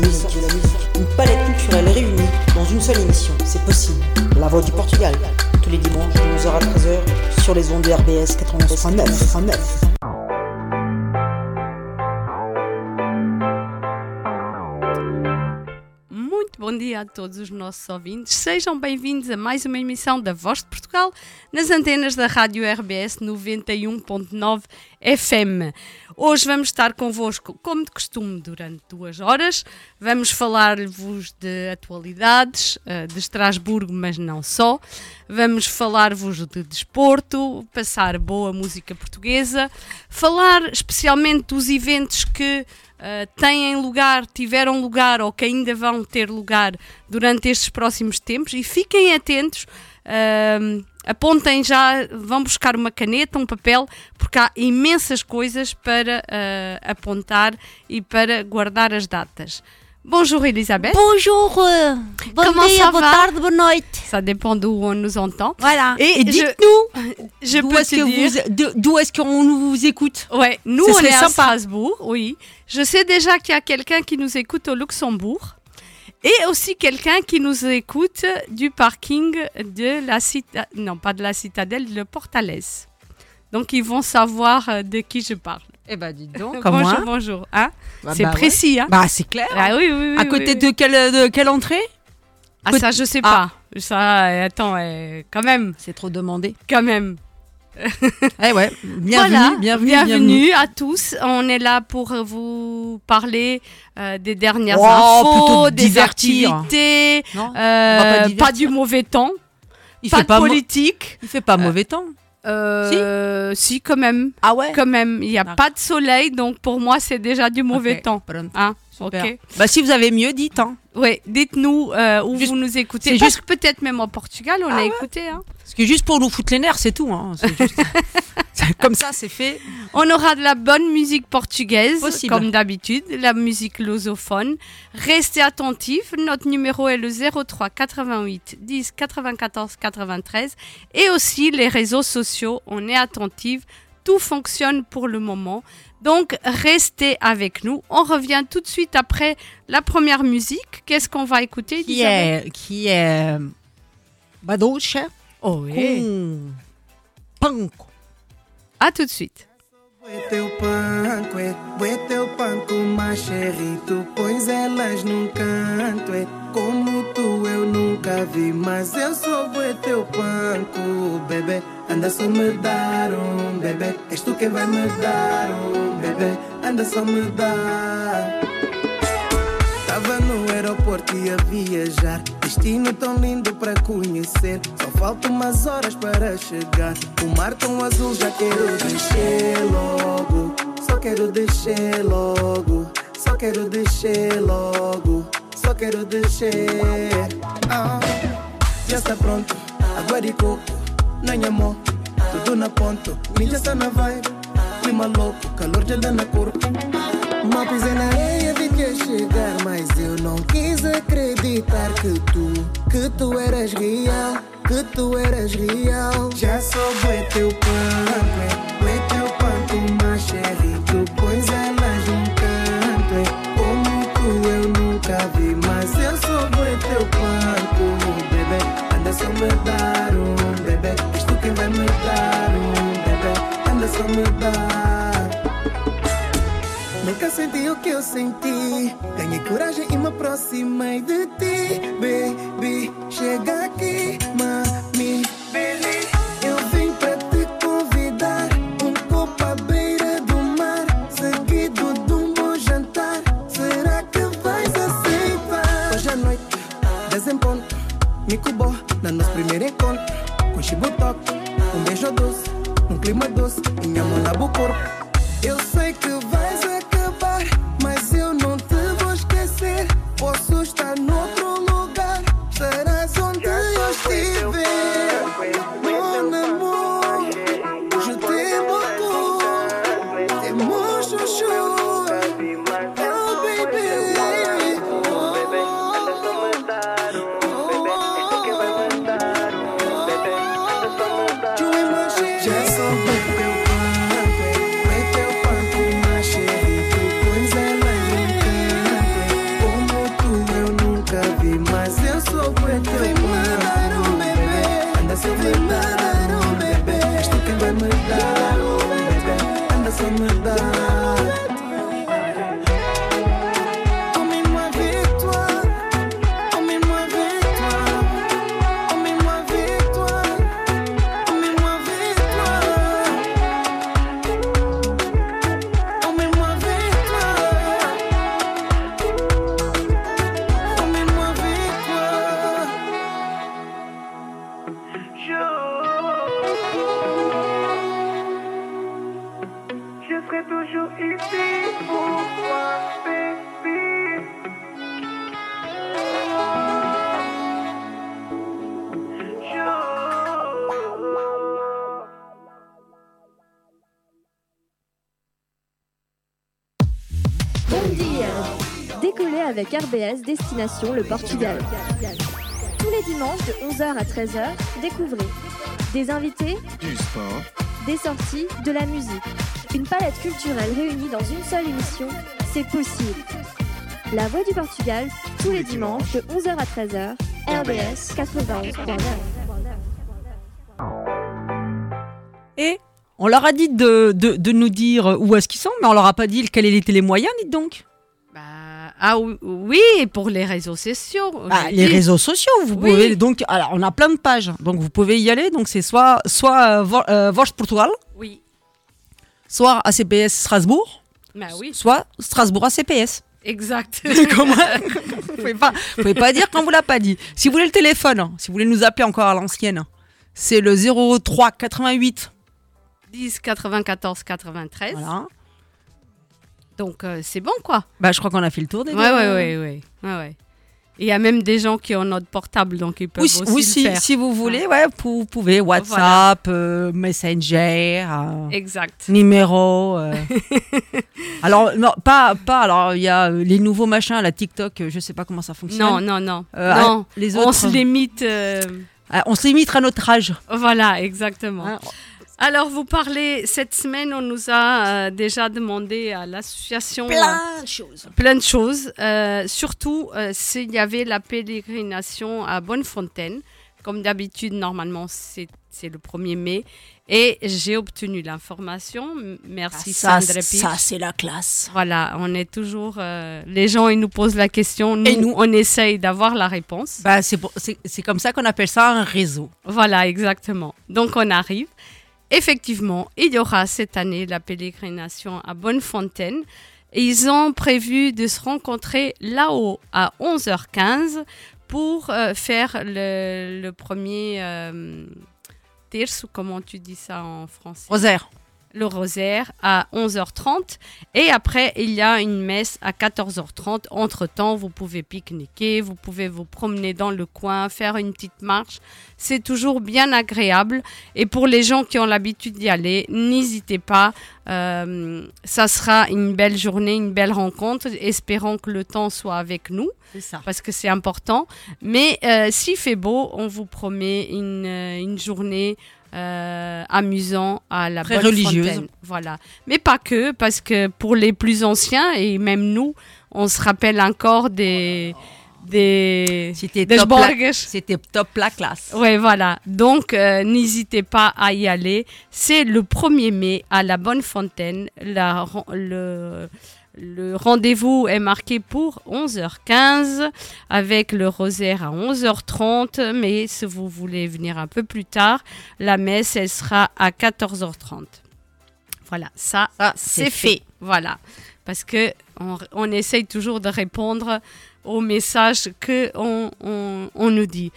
la musique. Une palette culturelle réunie dans une seule émission. C'est possible. La Voix du Portugal. Tous les dimanches de 11h à 13h sur les ondes de RBS 91.9. Muito bom dia a todos os nossos ouvintes. Sejam bem-vindos a mais uma emissão da Voz de Portugal nas antenas da Rádio RBS 91.9 FM. Hoje vamos estar convosco, como de costume, durante duas horas. Vamos falar-vos de atualidades eh, de Estrasburgo, mas não só. Vamos falar-vos de desporto, passar boa música portuguesa, falar especialmente dos eventos que Uh, têm lugar, tiveram lugar ou que ainda vão ter lugar durante estes próximos tempos e fiquem atentos. Uh, apontem já, vão buscar uma caneta, um papel, porque há imensas coisas para uh, apontar e para guardar as datas. Bonjour Elisabeth. Bonjour, bon Comment dia, boa tarde, boa noite. Ça dépend d'où on nous entend. Voilà. Et Et, dites-nous, Je d'où est-ce que d'où est-ce qu'on vous écoute Ouais, nous Ce on est à sympa. Strasbourg, oui. Je sais déjà qu'il y a quelqu'un qui nous écoute au Luxembourg et aussi quelqu'un qui nous écoute du parking de la citadelle, non pas de la citadelle, de Portales. Donc ils vont savoir euh, de qui je parle. Eh ben, dites donc, comme bonjour, moi. bonjour. Hein Bah, C'est bah, ouais. précis, hein Bah, c'est clair. Ah oui, oui, oui. à côté oui. de quelle, de quelle entrée? Ah ça je sais Ah. pas. Ça, attends, euh, quand même, C'est trop demandé. quand même. Eh ouais, bienvenue, Voilà, bienvenue, bienvenue à tous. On est là pour euh, vous parler euh, des dernières Oh, plutôt infos, de des divertir. activités, Non euh, pas du mauvais temps, il pas fait de pas, politique. il fait pas mauvais temps. Euh, si. quand même, Ah ouais quand même. Il n'y a pas de soleil, donc pour moi c'est déjà du mauvais Ok, temps. Hein, Super. Bah, si vous avez mieux, dites. Hein. Ouais, dites-nous euh, où Juste- vous nous écoutez. Parce juste- que peut-être même au Portugal, on Ah a ouais. écouté. Hein. Parce que juste pour nous foutre les nerfs, c'est tout. Hein. Juste- Comme ça, c'est fait. On aura de la bonne musique portugaise, Possible. comme d'habitude, la musique lusophone. Restez attentifs, notre numéro est le 03 88 10 94 93 et aussi les réseaux sociaux, on est attentifs, tout fonctionne pour le moment. Donc restez avec nous, on revient tout de suite après la première musique. Qu'est-ce qu'on va écouter Qui est. Qui est. Badoche? Oh oui. Com. Panko. À tout de suite. É teu panco, é, é teu panco macherito, pois elas num canto, é como tu eu nunca vi, mas eu sou bué teu panco, bebê, anda só me dar um bebê, és tu quem vai me dar um bebê, anda só me dar. Tava no aeroporto e a viajar. Destino tão lindo para conhecer. Só faltam umas horas para chegar. O mar tão azul, já quero descer logo. Só quero descer logo. Só quero descer logo. Só quero descer. Ah, já está pronto. Água de coco, não amor. Tudo na ponto. Milha está na. Clima louco, calor dá na corpo. Mal pisei na chegar, mas eu não quis acreditar que tu, que tu eras real, que tu eras real. Já sou bué teu é bué teu panco, macherito, pois elas num canto, é como tu eu nunca vi, mas eu sou bué teu panco, bebê, anda só me dar um bebê, és tu quem vai me dar um bebê, anda só me dar. Nunca senti o que eu senti. Ganhei coragem e me aproximei de ti. Baby, chega aqui, mami. Eu vim para te convidar. Um copo à beira do mar. Seguido de um bom jantar. Será que vais aceitar? Hoje à noite, 10 em ponto. Me cubou no nosso primeiro encontro. Com chibutoque, um beijo doce. Um clima doce. Minha mão na corpo. Eu sei que vais Destination le Portugal. Tous les dimanches de 11h à 13h, découvrez des invités, Du sport, des sorties, de la musique. Une palette culturelle réunie dans une seule émission, c'est possible. La Voix du Portugal, tous les dimanches de 11h à 13h, RBS 91.9. Et on leur a dit de, de, de nous dire où est-ce qu'ils sont, mais on leur a pas dit quels étaient les moyens, dites donc. Bah, ah oui, pour les réseaux sociaux. Ah, j'ai les réseaux sociaux, vous Oui. pouvez donc. Alors, on a plein de pages, donc vous pouvez y aller. Donc, c'est soit soit euh, Vo- euh, Portugal, Oui, soit ACPS Strasbourg, bah oui, soit Strasbourg ACPS. exact. Comment Vous pouvez pas, vous pouvez pas dire quand vous l'a pas dit. Si vous voulez le téléphone, si vous voulez nous appeler encore à l'ancienne, c'est le 03 88. 10 94 93. Voilà. Donc euh, c'est bon quoi. Bah, je crois qu'on a fait le tour des Ouais, ouais, ouais, ouais, ouais, ouais. Et Il y a même des gens qui ont notre portable, donc ils peuvent Oui, aussi oui, le si, faire. si vous voulez, ouais, vous pouvez WhatsApp, euh, Messenger, euh, Exact. numéro. euh. alors non, pas pas. Alors il y a les nouveaux machins, la TikTok, je sais pas comment ça fonctionne. Non, non, non. Euh, non. les On autres, se limite. Ah, on se limite à notre âge. Voilà, exactement. hein. Alors, vous parlez, cette semaine, on nous a euh, déjà demandé à l'association euh, de choses. plein de choses. Euh, surtout, euh, s'il y avait la pèlerination à Bonnefontaine. Comme d'habitude, normalement, c'est c'est le 1er mai. Et j'ai obtenu l'information. Merci, ça, Sandra ça, Pitch. c'est la classe. Voilà, on est toujours. euh, les gens, ils nous posent la question. Nous, Et nous on essaye d'avoir la réponse. Bah, c'est c'est comme ça qu'on appelle ça un réseau. Voilà, exactement. Donc, on arrive. Effectivement, il y aura cette année la pèlerination à Bonnefontaine. Et ils ont prévu de se rencontrer là-haut à 11h15 pour euh, faire le, premier euh, terço, comment tu dis ça en français? Rosaire. Le rosaire à 11h30 et après il y a une messe à 14h30. Entre-temps, vous pouvez pique-niquer, vous pouvez vous promener dans le coin, faire une petite marche. C'est toujours bien agréable et pour les gens qui ont l'habitude d'y aller, n'hésitez pas. Euh, ça sera une belle journée, une belle rencontre. Espérons que le temps soit avec nous ça. parce que c'est important. Mais euh, s'il fait beau, on vous promet une, euh, une journée euh, amusant à la Très bonne religieuse. fontaine. Voilà. Mais pas que, parce que pour les plus anciens et même nous, on se rappelle encore des des C'était des top, c'était top la classe. Ouais, voilà. Donc, euh, n'hésitez pas à y aller. C'est le 1er mai à la Bonne Fontaine. La, le, le rendez-vous est marqué pour 11h15 avec le rosaire à 11h30. Mais si vous voulez venir un peu plus tard, la messe, elle sera à 14h30. Voilà, ça, Ça, c'est fait. Voilà. Parce que on, on essaye toujours de répondre aux messages que on, on- on nous dit.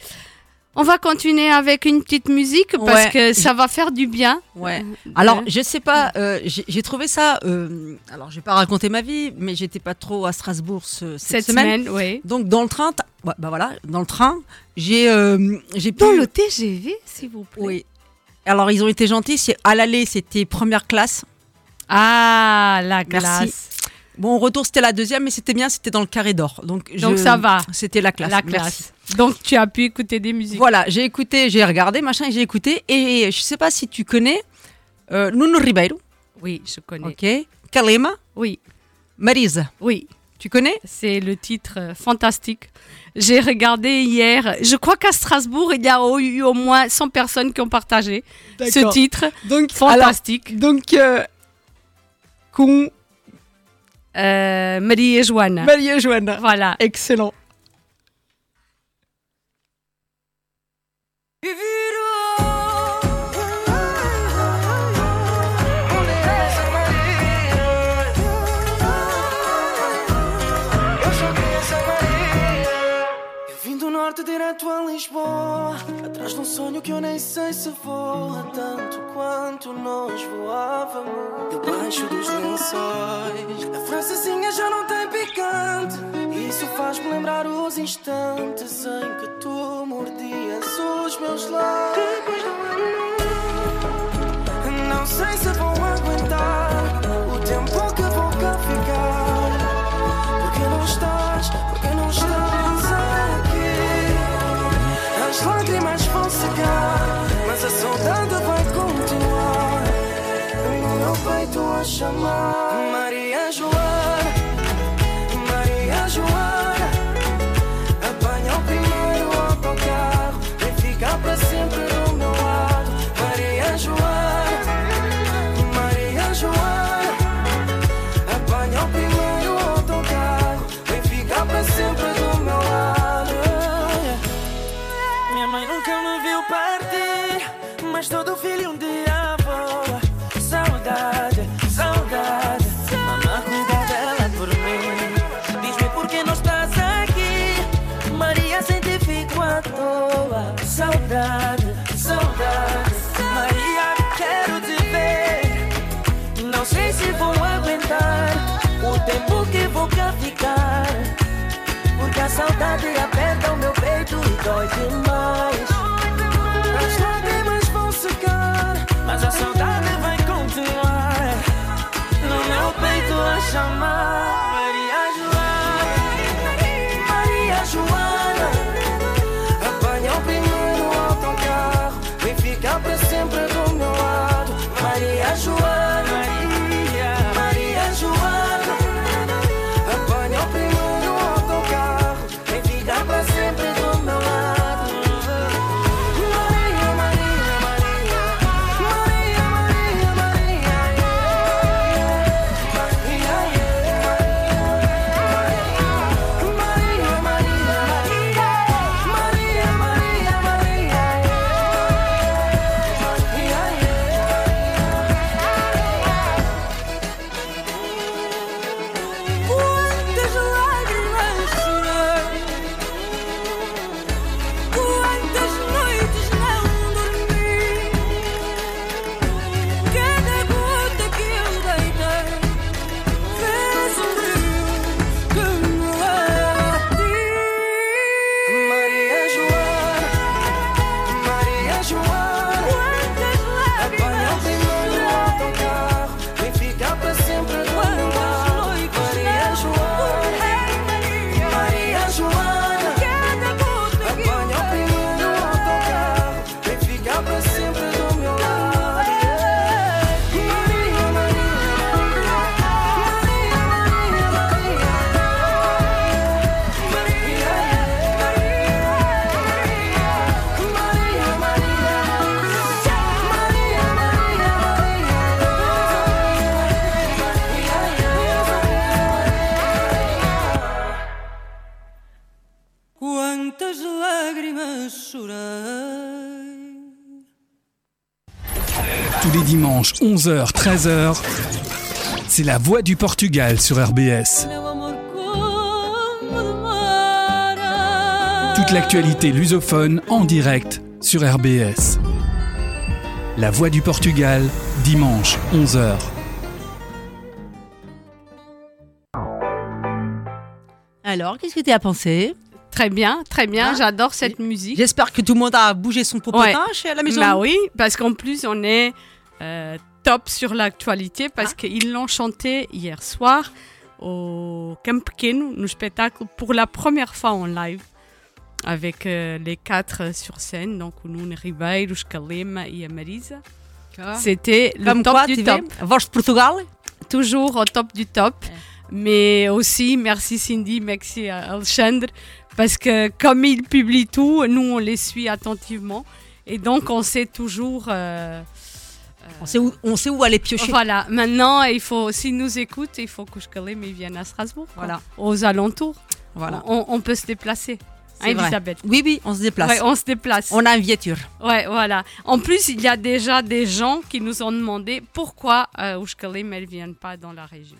On va continuer avec une petite musique parce Ouais. que ça va faire du bien. Ouais. Alors, Ouais. je sais pas, euh, j'ai j'ai trouvé ça. euh, alors, je vais pas raconter ma vie, mais j'étais pas trop à Strasbourg ce- cette, Cette semaine, oui. Donc, dans le train, bah voilà, dans le train, j'ai euh, j'ai pu. Dans le TGV, s'il vous plaît. Oui. Alors, ils ont été gentils. c'est- À l'aller, c'était première classe. Ah, la Merci. Bon, au retour, c'était la deuxième, mais c'était bien, c'était dans le carré d'or. Donc, Donc, je- ça va. C'était la classe. La Merci. classe. Donc, tu as pu écouter des musiques. Voilà, j'ai écouté, j'ai regardé, machin, et j'ai écouté. Et je sais pas si tu connais euh, Nuno Ribeiro, Oui, je connais. ok Kalema, Oui, Marisa. oui. Tu connais? C'est le titre euh, fantastique. J'ai regardé hier. Je crois qu'à Strasbourg, il y a eu au moins 100 personnes qui ont partagé ce D'accord. titre Donc, fantastique. donc, euh, euh, Marie et Joanne. Marie et Voilà. Excellent. Direto a Lisboa. Atrás de um sonho que eu nem sei se voa Tanto quanto nós voávamos Debaixo dos lençóis. A francesinha já não tem picante. Isso faz-me lembrar os instantes Em que tu mordias os meus lábios. Depois do Não sei se vou aguentar O tempo Mas a saudade vai continuar. No meu peito a chamar saudade aperta o meu peito e dói demais. As lágrimas vão secar, mas a saudade vai continuar. No meu peito a chamar. 11h, 13h, c'est la voix du Portugal sur RBS. Toute l'actualité lusophone en direct sur RBS. La voix du Portugal, dimanche, 11h. Alors, qu'est-ce que tu as pensé? Très bien, très bien. Hein J'adore cette musique. J'espère que tout le monde a bougé son popotin chez à la maison. Bah oui, parce qu'en plus, on est euh, top sur l'actualité parce qu'ils l'ont chanté hier soir au Camp Pequeno, no spectacle, pour la première fois en live, avec euh, les quatre sur scène, donc o Nuno Ribeiro, o Calema et a Marisa. C'était le Comme top quoi, du top. de Portugal? Toujours au top du top. Mais aussi, merci Cindy, merci Alexandre, parce que comme ils publient tout, nous, on les suit attentivement. Et donc, on sait toujours euh, On sait où, on sait où aller piocher. Voilà, maintenant, il faut, s'ils nous écoutent, il faut que il vienne à Strasbourg. quoi. Voilà. Aux alentours. Voilà. On, on peut se déplacer. Hein. Elisabeth? Oui, oui, on se déplace. Ouais, on se déplace. On a une voiture. Ouais, voilà. En plus, il y a déjà des gens qui nous ont demandé pourquoi euh, ne viennent pas dans la région.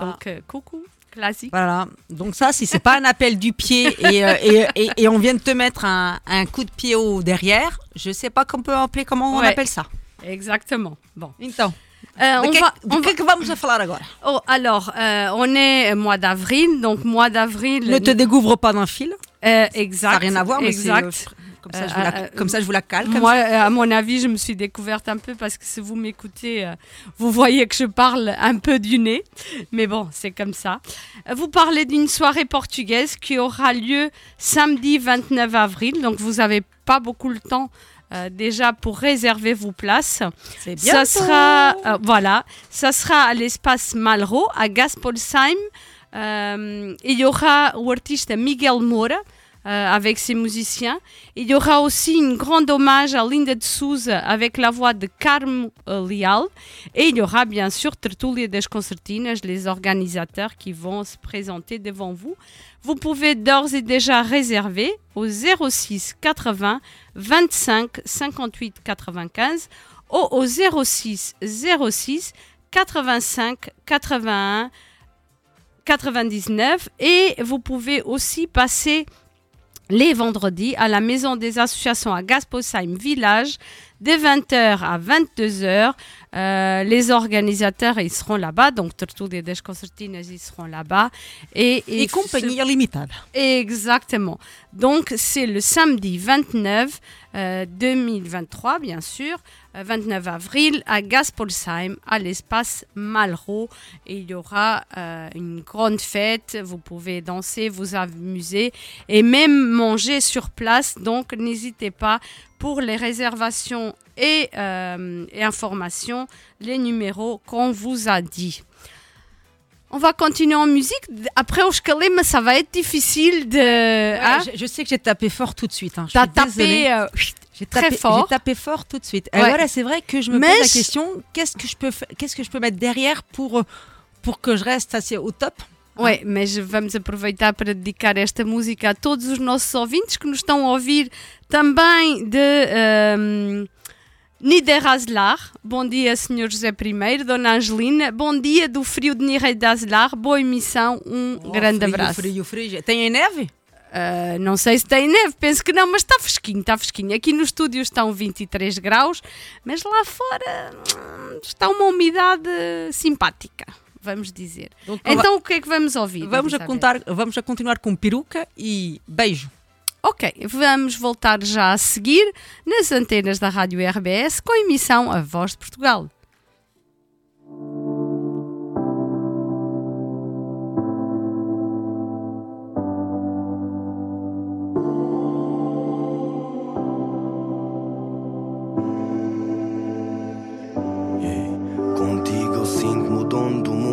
Donc, euh, coucou, classique. Voilà. Donc ça, si c'est pas un appel du pied et, euh, et, et- et on vient de te mettre un, un coup de pied au derrière, je sais pas qu'on peut appeler comment on appelle ça. Exactement. Bon. Então, Euh, de que, va, de que va- que vamos a falar agora? Oh, alors, euh, on est mois d'avril, donc mois d'avril. Ne te découvre pas d'un fil. Euh, exact. Ça n'a rien à voir, mais c'est, exact. euh, comme, ça, Euh, je vous la, euh, comme ça, je vous la comme Moi, euh, à mon avis, je me suis découverte un peu parce que si vous m'écoutez, euh, vous voyez que je parle un peu du nez. Mais bon, c'est comme ça. Euh, Vous parlez d'une soirée portugaise qui aura lieu samedi 29 avril. Donc, vous n'avez pas beaucoup le temps euh, déjà pour réserver vos places. Ça sera, euh, voilà, ça sera à l'espace Malraux, à Gaspolsheim. Euh, il y aura l'artiste Miguel Moura avec ses musiciens. Il y aura aussi une grande hommage à Linda de Souza avec la voix de Carmo euh, Leal. Et il y aura bien sûr Tertulia das Concertinas, les organisateurs qui vont se présenter devant vous. Vous pouvez d'ores et déjà réserver au 06 80 25 58 95 ou au 06 06 85 81 99 et vous pouvez aussi passer les vendredis à la maison des associations à Gasposheim Village de 20h à 22h. Euh, les organisateurs ils seront là-bas, donc Tertulia des Concertinas ils seront là-bas. Et, Et et compagnie illimitable. Exactement. Donc, c'est le samedi 29 euh, 2023, bien sûr, euh, 29 avril, à Gaspolsheim, à l'espace Malraux. Et il y aura euh, une grande fête. Vous pouvez danser, vous amuser et même manger sur place. Donc, n'hésitez pas pour les réservations et, euh, et informations, les numéros qu'on vous a dit. On va continuer en musique. Après, Shkalem, ça va être difficile de. hein? je, je sais que j'ai tapé fort tout de suite. Hein. T'as tapé. euh, J'ai très tapé, fort. J'ai tapé fort tout de suite. Et voilà, c'est vrai que je me Mais pose la question qu'est-ce que je peux, qu'est-ce que je peux mettre derrière pour pour que je reste assez au top? Ué, mas vamos aproveitar para dedicar esta música a todos os nossos ouvintes que nos estão a ouvir também de ehm, Niederaslar. Bom dia, Sr. José I, Dona Angelina. Bom dia do frio de Niederaslar. Boa emissão. Um grande frio, abraço. Frio, frio. Tem neve? Uh, não sei se tem neve, penso que não, mas está fresquinho, está fresquinho. Aqui no estúdio estão 23 graus, mas lá fora hum, está uma umidade simpática, vamos dizer. Donc, Então o que é que vamos ouvir? vamos a contar, vamos a continuar com peruca e beijo. Ok, vamos voltar já a seguir nas antenas da Rádio RBS com a emissão A Voz de Portugal. Contigo eu sinto-me o dono do mundo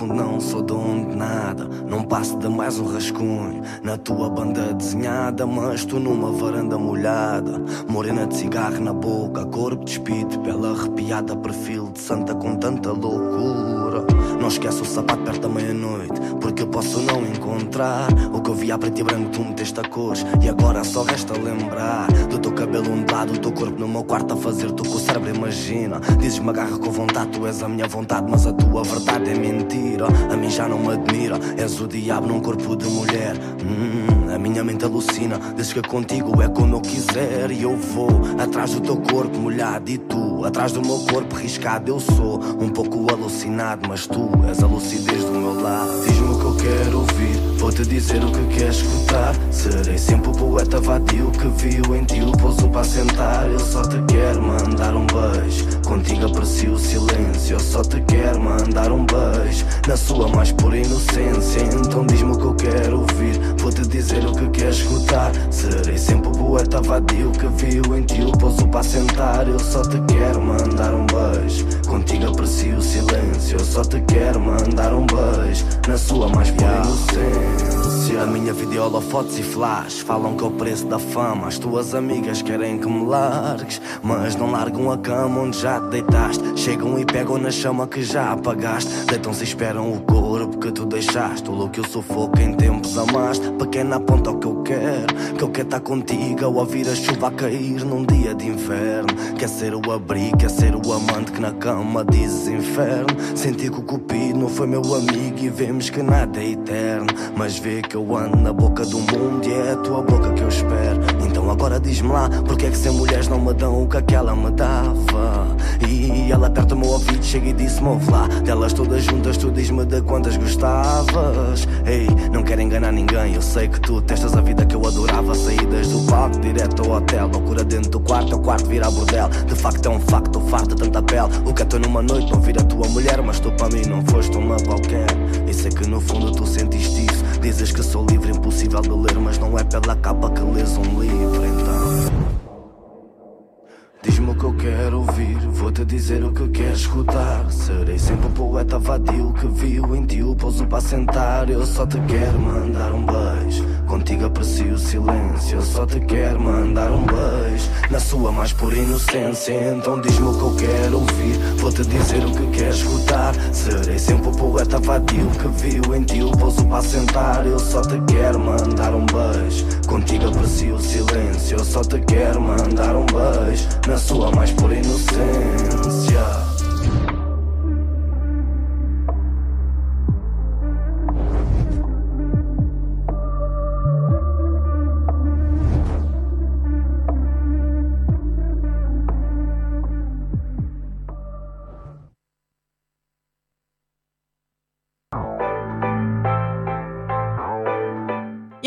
fundo não sou dono de nada. Não passo de mais um rascunho. Na tua banda desenhada Mas tu numa varanda molhada. Morena de cigarro na boca Corpo despido pela arrepiada Perfil de santa com tanta loucura. Não esqueço o sapato perto da meia-noite Porque eu posso não encontrar. O que eu vi a preto e branco tu meteste a cores E agora só resta lembrar Do teu cabelo ondulado, do teu corpo no meu quarto A fazer-te o que o cérebro imagina. Dizes-me agarra com vontade, tu és a minha vontade Mas a tua verdade é mentira A mim já não me admira. És o diabo num corpo de mulher. Hum, A minha mente alucina Dizes que contigo é como eu quiser. E eu vou atrás do teu corpo molhado E tu atrás do meu corpo riscado. Eu sou um pouco alucinado Mas tu és a lucidez do meu lado Diz-me o que eu quero ouvir Vou-te dizer o que queres escutar. Serei sempre o poeta vadio Que viu em ti o pouso para sentar. Eu só te quero mandar um beijo Contigo aprecio o silêncio. Eu só te quero mandar um beijo Na sua mais pura inocência. Então diz-me o que eu quero ouvir Vou-te dizer o que queres escutar. Serei sempre o poeta vadio Que viu em ti o pouso para sentar. Eu só te quero mandar um beijo. Contigo aprecio o silêncio. Eu só te quero mandar um beijo. Na sua mais pura inocência A minha vida é e flash. Falam que é o preço da fama. As tuas amigas querem que me largues Mas não largam a cama onde já te deitaste. Chegam e pegam na chama que já apagaste. Deitam-se e esperam o corpo que tu deixaste. O louco eu sufoco em tempos amaste. Pequena aponta o que eu quero Que eu quero estar contigo. Ao ouvir a chuva a cair num dia de inverno. Quer ser o abrigo, quer ser o amante Que na cama dizes inferno. Senti que o cupido não foi meu amigo E vemos que nada é eterno. Mas vê que eu ando na boca do mundo E é a tua boca que eu espero. Então agora diz-me lá Porque é que sem mulheres não me dão o que aquela me dava? E ela aperta o meu ouvido Chega e disse-me lá Delas todas juntas tu diz-me de quantas gostavas. Ei, não quero enganar ninguém Eu sei que tu testas a vida que eu adorava. Saídas do palco direto ao hotel Loucura dentro do quarto, é o quarto vira bordel. De facto é um facto, farto tanta pele. O que é tu numa noite ouvir a tua mulher Mas tu para mim não foste uma qualquer. E sei que no fundo tu sentiste isso Dizes que sou livre, impossível de ler Mas não é pela capa que lês um livro então Diz-me o que eu quero ouvir, vou-te dizer o que queres escutar. Serei sempre o poeta vadio que viu em ti o pouso para sentar. Eu só te quero mandar um beijo, contigo aprecio o silêncio. Eu só te quero mandar um beijo, na sua mais pura inocência. Então diz-me o que eu quero ouvir, vou-te dizer o que queres escutar. Serei sempre o poeta vadio que viu em ti o pouso para sentar. Eu só te quero mandar um beijo, contigo aprecio o silêncio. Eu só te quero mandar um beijo na sua mais pura inocência.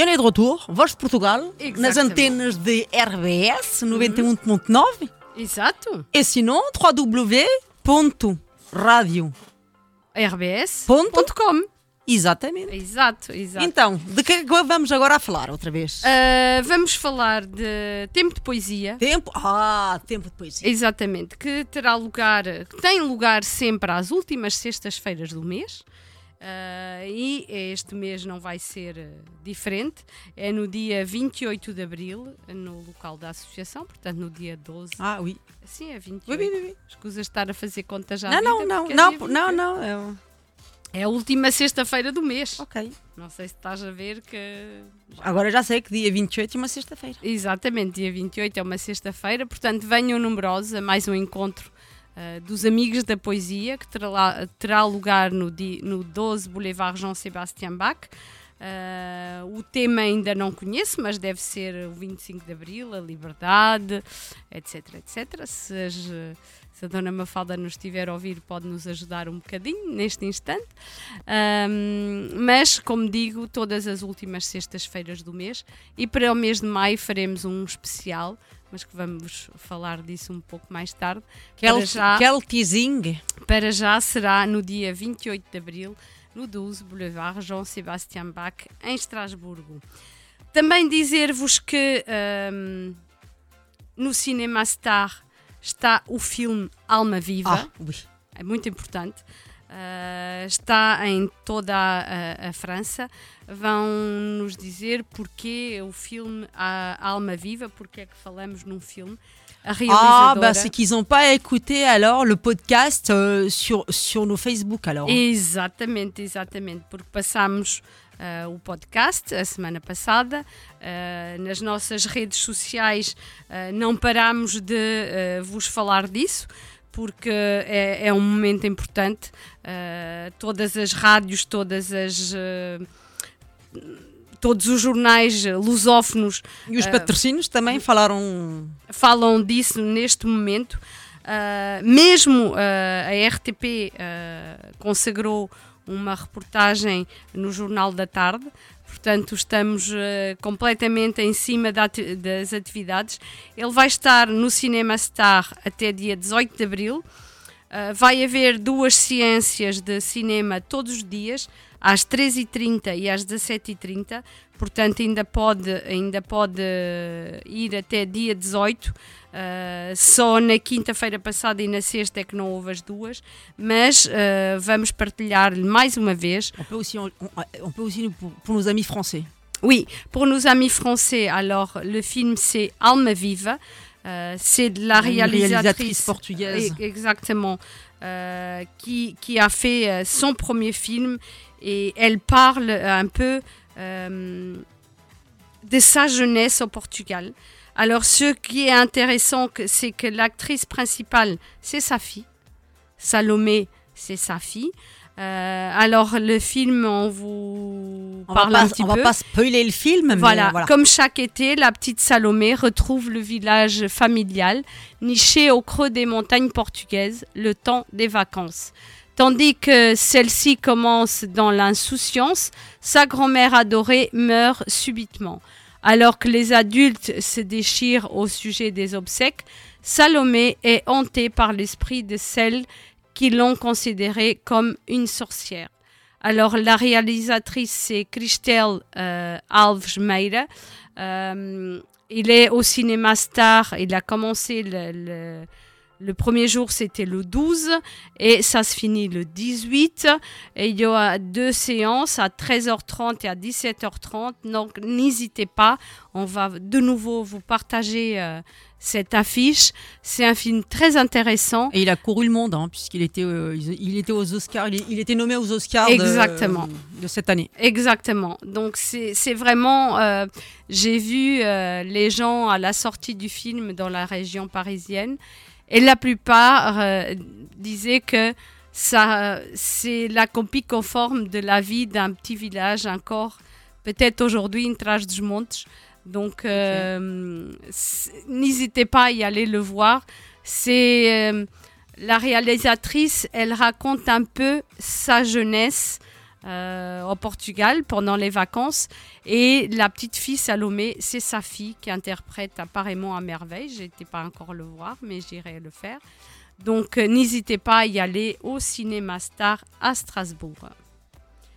E on est de retour, Voz de Portugal, nas Exatamente. antenas de RBS 91.9 Exato. e sinon www.radio. rbs.com. Exatamente. Exato, exato. Então, de que é vamos agora a falar outra vez? Ah, vamos falar de tempo de poesia. Tempo? Ah, tempo de poesia. Exatamente, que terá lugar, que tem lugar sempre às últimas sextas-feiras do mês. Ah, e este mês não vai ser eh, diferente. É no dia 28 de abril, no local da associação, portanto no dia 12. Ah, oui. Sim, é 28. Oui, oui, oui, oui. Escusa estar a fazer conta já. Não, não, vida, não, é não, não, 28. não. eu- É a última sexta-feira do mês. Ok. Não sei se estás a ver que. Agora já sei que dia 28 é uma sexta-feira. Exatamente, dia 28 é uma sexta-feira, portanto venham numerosos a mais um encontro ah, dos Amigos da Poesia, que terá, terá lugar no, no 12 Boulevard Jean-Sébastien Bach. Ah, o tema ainda não conheço, mas deve ser o 25 de Abril, a liberdade, etc, etc. Se, as, se a Dona Mafalda nos estiver a ouvir, pode nos ajudar um bocadinho neste instante. Ahm, mas, como digo, todas as últimas sextas-feiras do mês e para o mês de maio faremos um especial, mas que vamos falar disso um pouco mais tarde. Para quel teasing. para já será no dia 28 de abril, no 12 Boulevard Jean-Sébastien Bach, em Estrasburgo. Também dizer-vos que ahm, no Cinema Star está o filme Alma Viva Ah, oui. é muito importante. Ah, está em toda a, a- a França. Vão nos dizer porque o filme A Alma Viva, porque é que falamos num filme. Ah, bah c'est qu'ils n'ont pas écouté alors le podcast euh, sur, sur nos Facebook alors. Exatamente, exatamente, porque passámos ah, o podcast a semana passada, ah, nas nossas redes sociais ah, não parámos de vos falar disso, porque é, é um momento importante. todas as rádios, todas as. Todos os jornais lusófonos E os Ah, patrocínios também falaram. falam disso neste momento. Ah, mesmo ah, a RTP consagrou uma reportagem no Jornal da Tarde, portanto, estamos completamente em cima da das atividades. Ele vai estar no Cinema Star até dia 18 de abril. Uh, vai haver duas ciências de cinema todos os dias, às 13h30 e às 17h30, portanto ainda pode, ainda pode ir até dia 18. Uh, só na quinta-feira passada e na sexta é que não houve as duas, mas uh, vamos partilhar-lhe mais uma vez. On peut aussi, on, on peut aussi pour, pour nos amis français. Oui, pour nos amis français, alors le film c'est Alma Viva. Euh, c'est de la réalisatrice, réalisatrice portugaise. Exactement. euh, qui, qui a fait euh, son premier film et elle parle un peu euh, de sa jeunesse au Portugal. Alors, ce qui est intéressant, c'est que l'actrice principale, c'est sa fille. Salomé, c'est sa fille. Euh, alors, le film, on vous On, parle va un pas, petit on peu. va pas spoiler le film, mais voilà. comme chaque été, la petite Salomé retrouve le village familial, niché au creux des montagnes portugaises, le temps des vacances. Tandis que celle-ci commence dans l'insouciance, sa grand-mère adorée meurt subitement. Alors que les adultes se déchirent au sujet des obsèques, Salomé est hantée par l'esprit de celles qui l'ont considérée comme une sorcière. Alors, la réalisatrice, c'est Christelle euh. Euh, il est au cinéma Star. Il a commencé le- le premier jour, c'était le 12 et ça se finit le 18. Et il y aura deux séances à 13h30 et à 17h30. Donc, n'hésitez pas. On va de nouveau vous partager euh, cette affiche. C'est un film très intéressant. Et il a couru le monde, hein, puisqu'il était, euh, il était aux Oscars, il, il était nommé aux Oscars de- Exactement. de, cette année. Exactement. Donc c'est vraiment, euh, j'ai vu les gens à la sortie du film dans la région parisienne et la plupart euh, disaient que ça, c'est la copie conforme de la vie d'un petit village encore, peut-être aujourd'hui une trace de montes. Donc euh, n'hésitez pas à y aller le voir. C'est euh, la réalisatrice, elle raconte un peu sa jeunesse euh, au Portugal pendant les vacances. Et la petite fille Salomé, c'est sa fille qui interprète apparemment à merveille. Je n'étais pas encore le voir, mais j'irai le faire. Donc euh, n'hésitez pas à y aller au Cinéma Star à Strasbourg.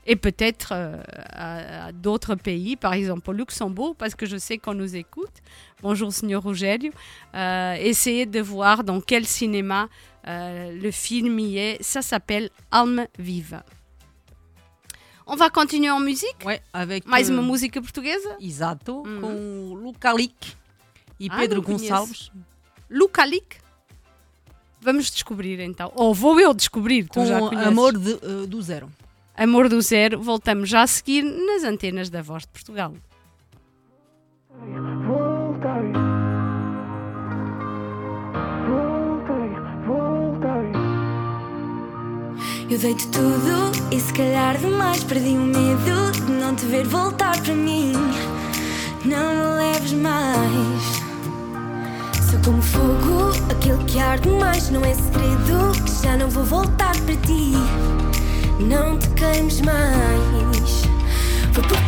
Et peut-être euh, à, d'autres pays, par exemple au Luxembourg, parce que je sais qu'on nous écoute. Bonjour, Signor Rogério. Euh, essayez de voir dans quel cinéma le film y est. Ça s'appelle Alma Viva. On va continuer en musique. Ouais, avec Mais uma euh, música portuguesa. Exato, Uhum. com o Luca Lick e Ah, Pedro. Gonçalves. Lucalic. Vamos descobrir então. Ou vou eu descobrir. Tu já Com conheces. Amor de, eh, do Zero. Amor do Zero. Voltamos já a seguir nas antenas da Voz de Portugal. Eu dei-te tudo e se calhar demais perdi o medo de não te ver voltar para mim. Não me leves mais. Sou como fogo, aquele que arde mais, não é segredo que já não vou voltar para ti. Não te queimes mais. Foi por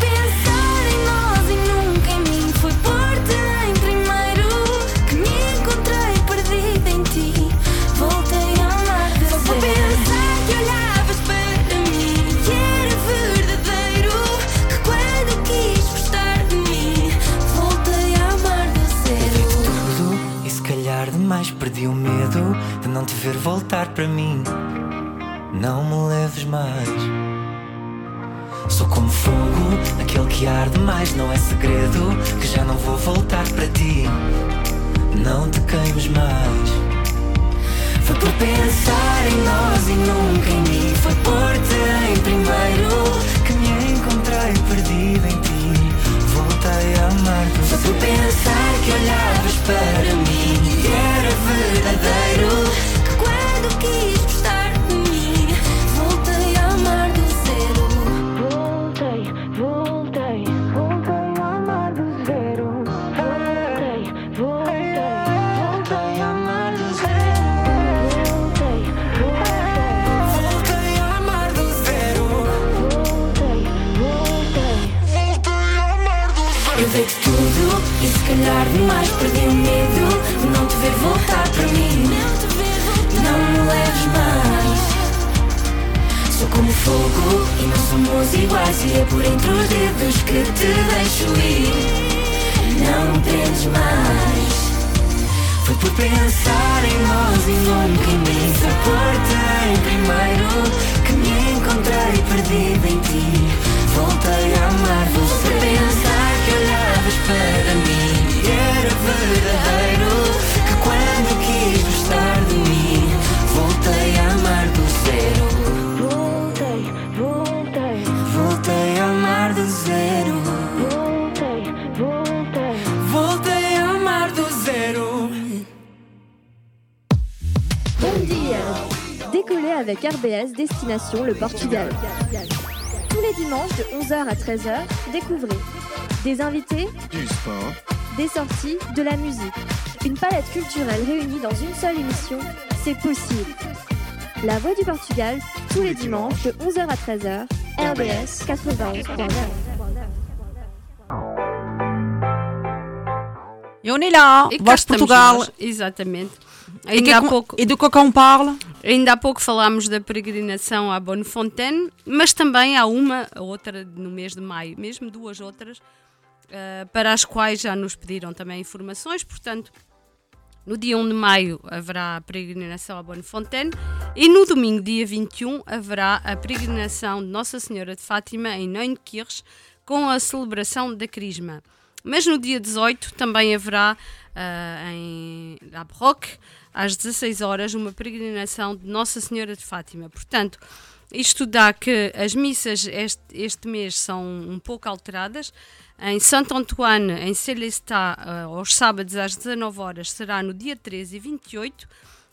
perdi o medo de não te ver voltar para mim. Não me leves mais. Sou como fogo, aquele que arde mais, não é segredo que já não vou voltar para ti. Não te queimes mais. Foi por pensar em nós e nunca em mim. Foi por-te em primeiro que me encontrei perdida em ti. Voltei a amar-te. Foi por pensar que olhavas para mim e era verdadeiro. Que quando quis gostar e se calhar demais perdi o medo de não te ver voltar para mim. Não me leves mais. Sou como fogo e não somos iguais. E é por entre os dedos que te deixo ir. Não me prendes mais. Foi por pensar em nós e nunca em mim. Primeiro que me encontrei perdida em ti. Voltei a amar Your love is para era verdadeiro Que quando quis gostar de mim Voltei a amar do zero Voltei, voltei Voltei a amar do zero Voltei, voltei Voltei a amar do zero Bom dia. Décollez avec RBS Destination le Portugal. Tous les dimanches de 11h à 13h, découvrez des invités, Du sport, des sorties, de la musique. Une palette culturelle réunie dans une seule émission, c'est possible. La Voix du Portugal, tous les dimanches de 11h à 13h, RBS 91.9. Et on est là, E Voz de Portugal. nós, exatamente. E, Ainda que pouco, e do que é que parle ainda há pouco falámos da peregrinação à Bonnefontaine, mas também há uma, outra no mês de maio, mesmo duas outras, para as quais já nos pediram também informações, portanto, no dia 1 de maio haverá a peregrinação à Bonnefontaine e no domingo, dia 21, haverá a peregrinação de Nossa Senhora de Fátima em Neunkirch com a celebração da Crisma. Mas no dia 18 também haverá ah, em La Broque, às 16 horas, uma peregrinação de Nossa Senhora de Fátima. Portanto, isto dá que as missas este, este mês são um pouco alteradas. Em Santo Antoine, em Celestat, ah, aos sábados às 19 horas, será no dia 13 e 28.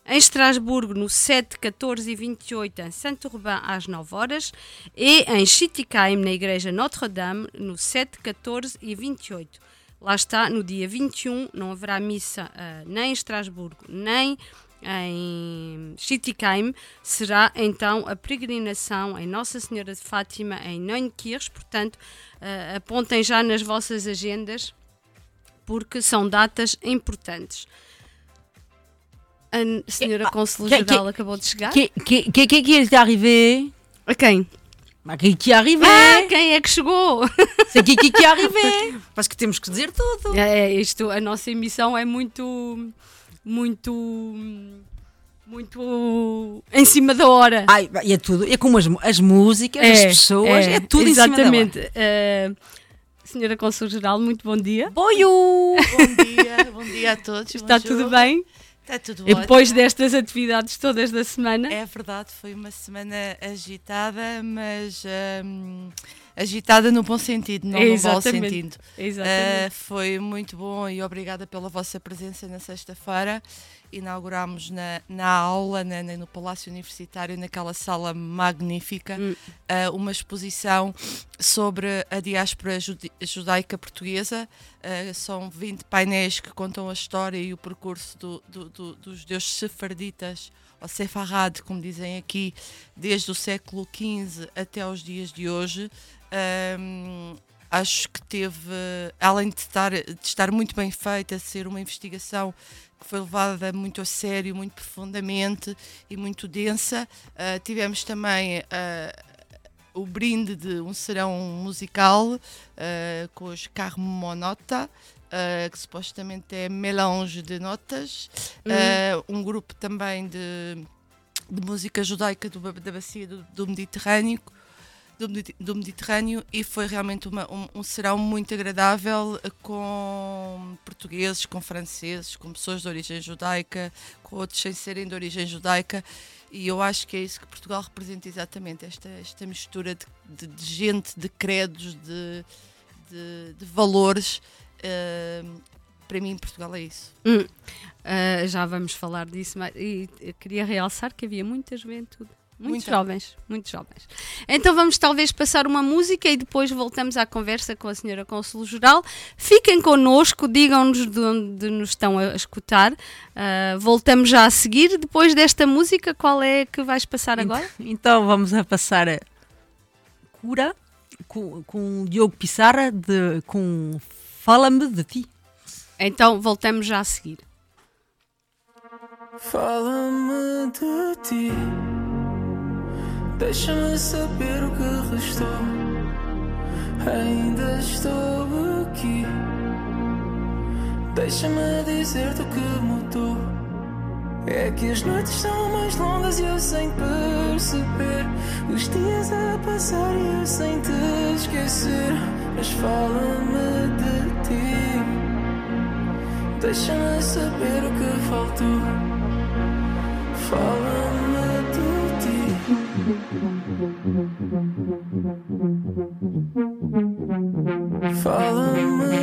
Em Estrasburgo, no 7, 14 e 28, em Santo Rubin, às 9 horas. E em Schittigheim, na Igreja Notre-Dame, no 7, 14 e 28. Lá está, no dia 21, não haverá missa ah, nem em Estrasburgo, nem em Schittigheim. Será então a peregrinação em Nossa Senhora de Fátima, em Neunkirch. Portanto, ah, apontem já nas vossas agendas, porque são datas importantes. A senhora que- que- Geral acabou de chegar. Qui, qui, qui, qui, qui est arrivé A quem? Bah, Qui, qui est arrivé Ah, quem é que chegou? C'est qui, qui, qui est arrivé Parce que temos que dizer tudo. É, isto, a nossa emissão é muito, muito, muito em cima da hora. Ai, e é tudo. É como as, as músicas, as pessoas, é, tudo exatamente. em cima Eh, senhora Consul Geral, muito bom dia. da hora. Boiu! Bom dia, bom dia a todos. Está bonjour. tudo bem? Está tudo E ótimo. depois destas atividades todas da semana? É verdade, foi uma semana agitada, mas hum, agitada no bom sentido, não no mau sentido. Uh, foi muito bom e obrigada pela vossa presença na sexta-feira. Inauguramos na, na aula, na- na- no Palácio Universitário, naquela sala magnífica, Hum. uh, uma exposição sobre a diáspora judaica portuguesa. Uh, são 20 painéis que contam a história e o percurso do- do- do- dos judeus sefarditas, ou sefarad, como dizem aqui, desde o século XV até aos dias de hoje. Um, acho que teve, além de estar, de estar muito bem feita, ser uma investigação que foi levada muito a sério, muito profundamente e muito densa, uh, tivemos também uh, o brinde de um serão musical uh, com os Carmonota, uh, que supostamente é melange de notas, uh, um grupo também de, de música judaica do, da bacia do, do Mediterrâneo, do, do Mediterrâneo e foi realmente uma, um, um serão muito agradável eh, com portugueses, com franceses, com pessoas de origem judaica, com outros sem serem de origem judaica e eu acho que é isso que Portugal representa exatamente, esta, esta mistura de, de- de gente, de credos, de, de, de valores. eh, para mim, Portugal é isso. Hum, ah, já vamos falar disso, mas e queria realçar que havia muita juventude. Muitos Muita. jovens, muitos jovens. Então vamos talvez passar uma música e depois voltamos à conversa com a senhora Consul Geral. Fiquem connosco, digam-nos de onde nos estão a escutar. Ah, voltamos já a seguir. Depois desta música, qual é que vais passar agora? Então vamos a passar a Cura com, com o Diogo Pissarra de, com Fala-me de ti. Então voltamos já a seguir. Fala-me de ti. Deixa-me saber o que restou. Ainda estou aqui. Deixa-me dizer-te o que mudou. É que as noites são mais longas e eu sem perceber. Os dias a passar e eu sem te esquecer. Mas fala-me de ti. Deixa-me saber o que faltou. Fala-me ti. Fala-me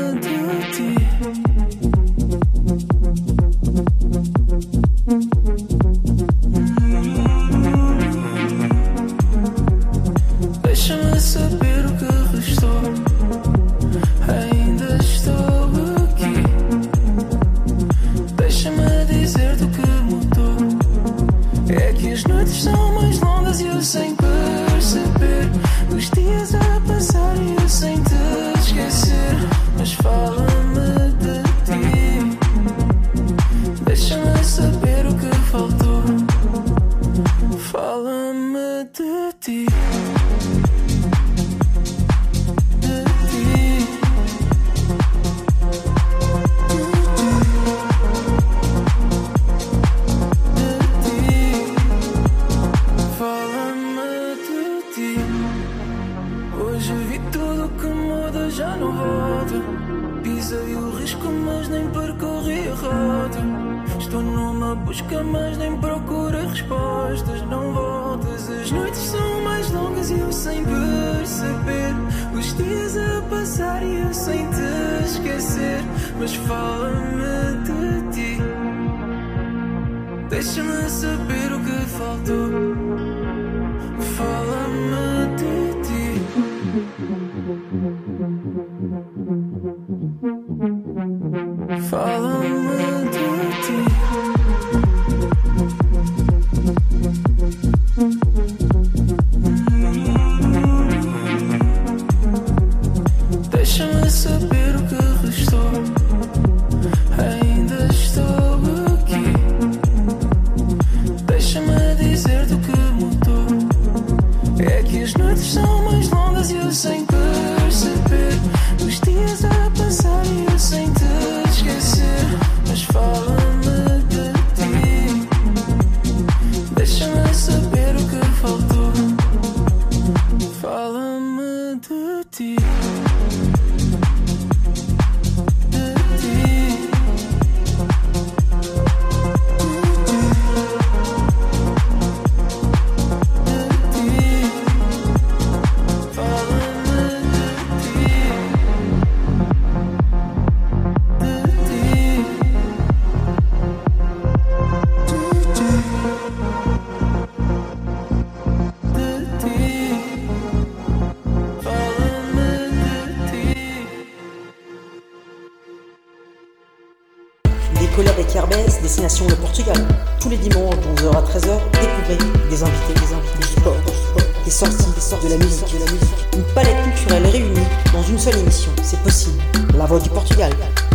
Avec Airbus, destination le Portugal. Tous les dimanches de 11h à 13h, découvrez des invités, des invités, du sport, du sport, des sorties, des sorties, de la musique, de la musique. Une palette culturelle réunie dans une seule émission. C'est possible. La voix du Portugal.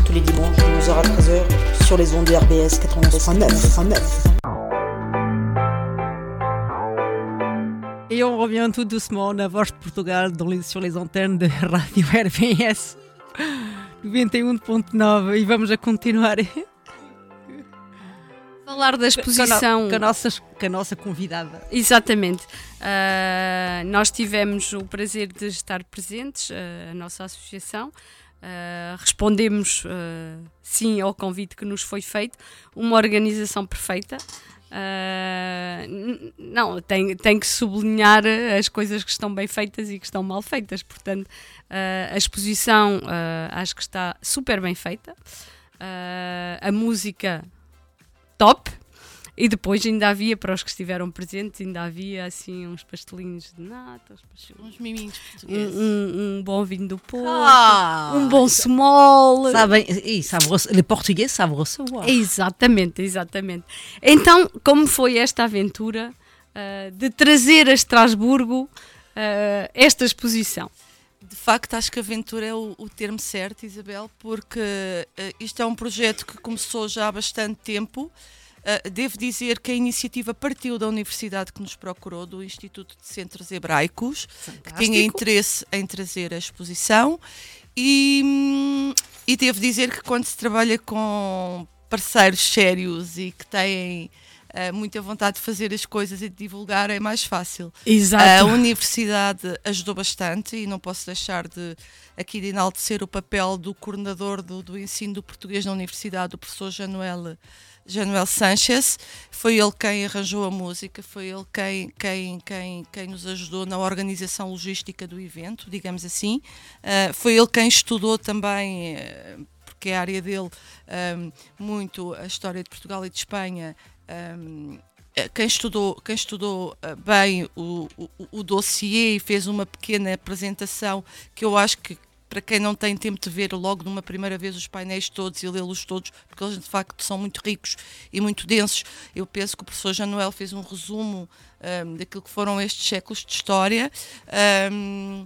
Tous les dimanches de 11h à 13h sur les ondes de RBS 91.9. Et on revient tout doucement na Voz de Portugal dans les- sur les antennes de Rádio RBS 91.9 e vamos a continuar Falar da exposição. com a, nossa, com a nossa convidada. Exatamente. Ah, nós tivemos o prazer de estar presentes, ah, a nossa associação. Ah, respondemos sim ao convite que nos foi feito. Uma organização perfeita. N- não, tem, tem que sublinhar as coisas que estão bem feitas e que estão mal feitas. Portanto, ah, a exposição ah, acho que está super bem feita. A música top. E depois ainda havia, para os que estiveram presentes, ainda havia assim uns pastelinhos de nata, uns, pastelinhos- Uns miminhos um, portugueses. um- um bom vinho do Porto, Ah! um bom small. Sabem, e les portugueses savent recevoir. Exatamente, exatamente. Então, como foi esta aventura ah, de trazer a Estrasburgo ah, esta exposição? De facto, acho que aventura é o, o termo certo, Isabel, porque eh, isto é um projeto que começou já há bastante tempo. Eh, devo dizer que a iniciativa partiu da universidade que nos procurou, do Instituto de Centros Hebraicos, que tinha interesse em trazer a exposição. E, hum, e devo dizer que quando se trabalha com parceiros sérios e que têm eh, muita vontade de fazer as coisas e de divulgar, é mais fácil. Exato. A universidade ajudou bastante e não posso deixar de aqui de enaltecer o papel do coordenador do, do ensino do português na universidade, o professor Januel, Januel Sanchez. Foi ele quem arranjou a música, foi ele quem, quem, quem, quem nos ajudou na organização logística do evento, digamos assim. Ah, foi ele quem estudou também. eh, porque é a área dele, ahm, muito a história de Portugal e de Espanha, ahm, eh, quem estudou, quem estudou ah, bem o, o, o dossiê e fez uma pequena apresentação que eu acho que, para quem não tem tempo de ver logo numa primeira vez os painéis todos e lê-los todos, porque eles de facto são muito ricos e muito densos. Eu penso que o professor Januel fez um resumo um, daquilo que foram estes séculos de história. Um,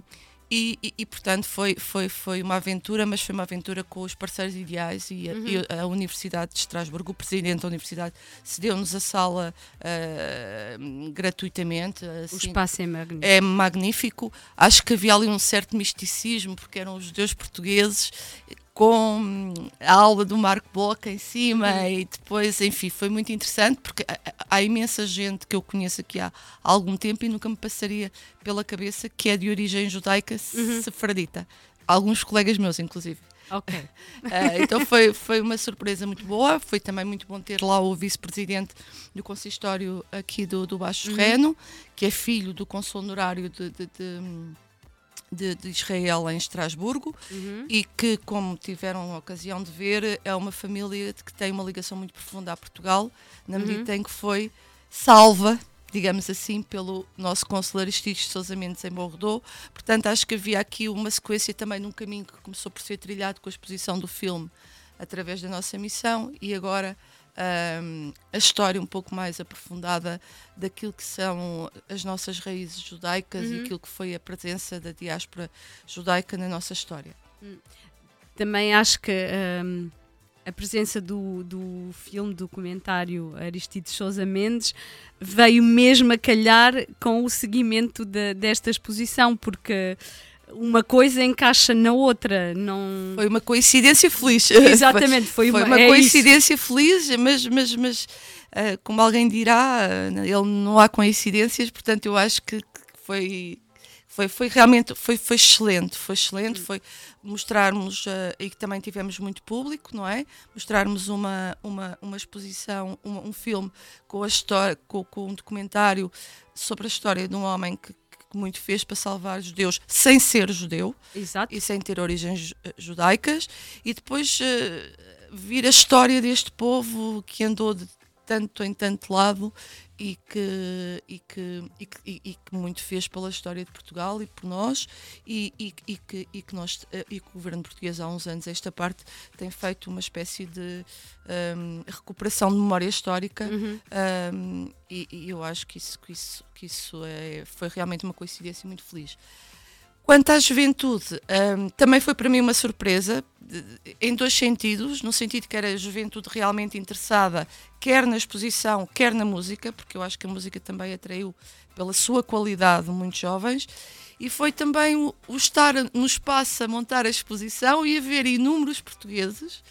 e, e- e, portanto foi, foi, foi uma aventura, mas foi uma aventura com os parceiros ideais e a, Uhum. e a Universidade de Estrasburgo, o presidente da Universidade, cedeu-nos a sala ah, gratuitamente. O assim, espaço é magnífico. é magnífico. Acho que havia ali um certo misticismo, porque eram os judeus portugueses com a aula do Marco Boca em cima e depois, enfim, foi muito interessante porque há- imensa gente que eu conheço aqui há algum tempo e nunca me passaria pela cabeça que é de origem judaica sefardita. Alguns colegas meus, inclusive. Ok. Ah, então foi, foi uma surpresa muito boa. Foi também muito bom ter lá o vice-presidente do consistório aqui do, do Baixo Uhum. Reno, que é filho do consul honorário de, de, de, de- de Israel em Estrasburgo Uhum. e que, como tiveram a ocasião de ver, é uma família que tem uma ligação muito profunda a Portugal, na Uhum. medida em que foi salva, digamos assim, pelo nosso Aristides de Sousa Mendes em Bordeaux. Portanto, acho que havia aqui uma sequência também num caminho que começou por ser trilhado com a exposição do filme através da nossa missão e agora ahm, a história um pouco mais aprofundada daquilo que são as nossas raízes judaicas e Uhum. aquilo que foi a presença da diáspora judaica na nossa história. Também acho que hum, a presença do, do filme documentário Aristides Sousa Mendes veio mesmo a calhar com o seguimento de- desta exposição, porque uma coisa encaixa na outra. Não... Foi uma coincidência feliz. Exatamente, foi uma- uma é coincidência feliz, mas, mas, mas ah, como alguém dirá, ah, ele não há coincidências, portanto eu acho que, foi. Foi, foi realmente foi, foi excelente, foi excelente, foi mostrarmos, ah, e que também tivemos muito público, não é? Mostrarmos uma, uma, uma exposição, um, um filme com a história, com, com um documentário sobre a história de um homem que, que muito fez para salvar os judeus sem ser judeu Exato. e sem ter origens eh, judaicas, e depois eh, vir a história deste povo que andou de tanto em tanto lado e que, e que, e que, e- que muito fez pela história de Portugal e por nós, e, e, e que, e, que nós, eh, e que o governo português há uns anos, esta parte, tem feito uma espécie de hum, recuperação de memória histórica. Uhum. Um, e, e eu acho que isso, que isso, que isso é, foi realmente uma coincidência muito feliz. Quanto à juventude, um, também foi para mim uma surpresa, em dois sentidos, no sentido que era a juventude realmente interessada, quer na exposição, quer na música, porque eu acho que a música também atraiu pela sua qualidade muitos jovens, e foi também o, o estar no espaço a montar a exposição e a ver inúmeros portugueses,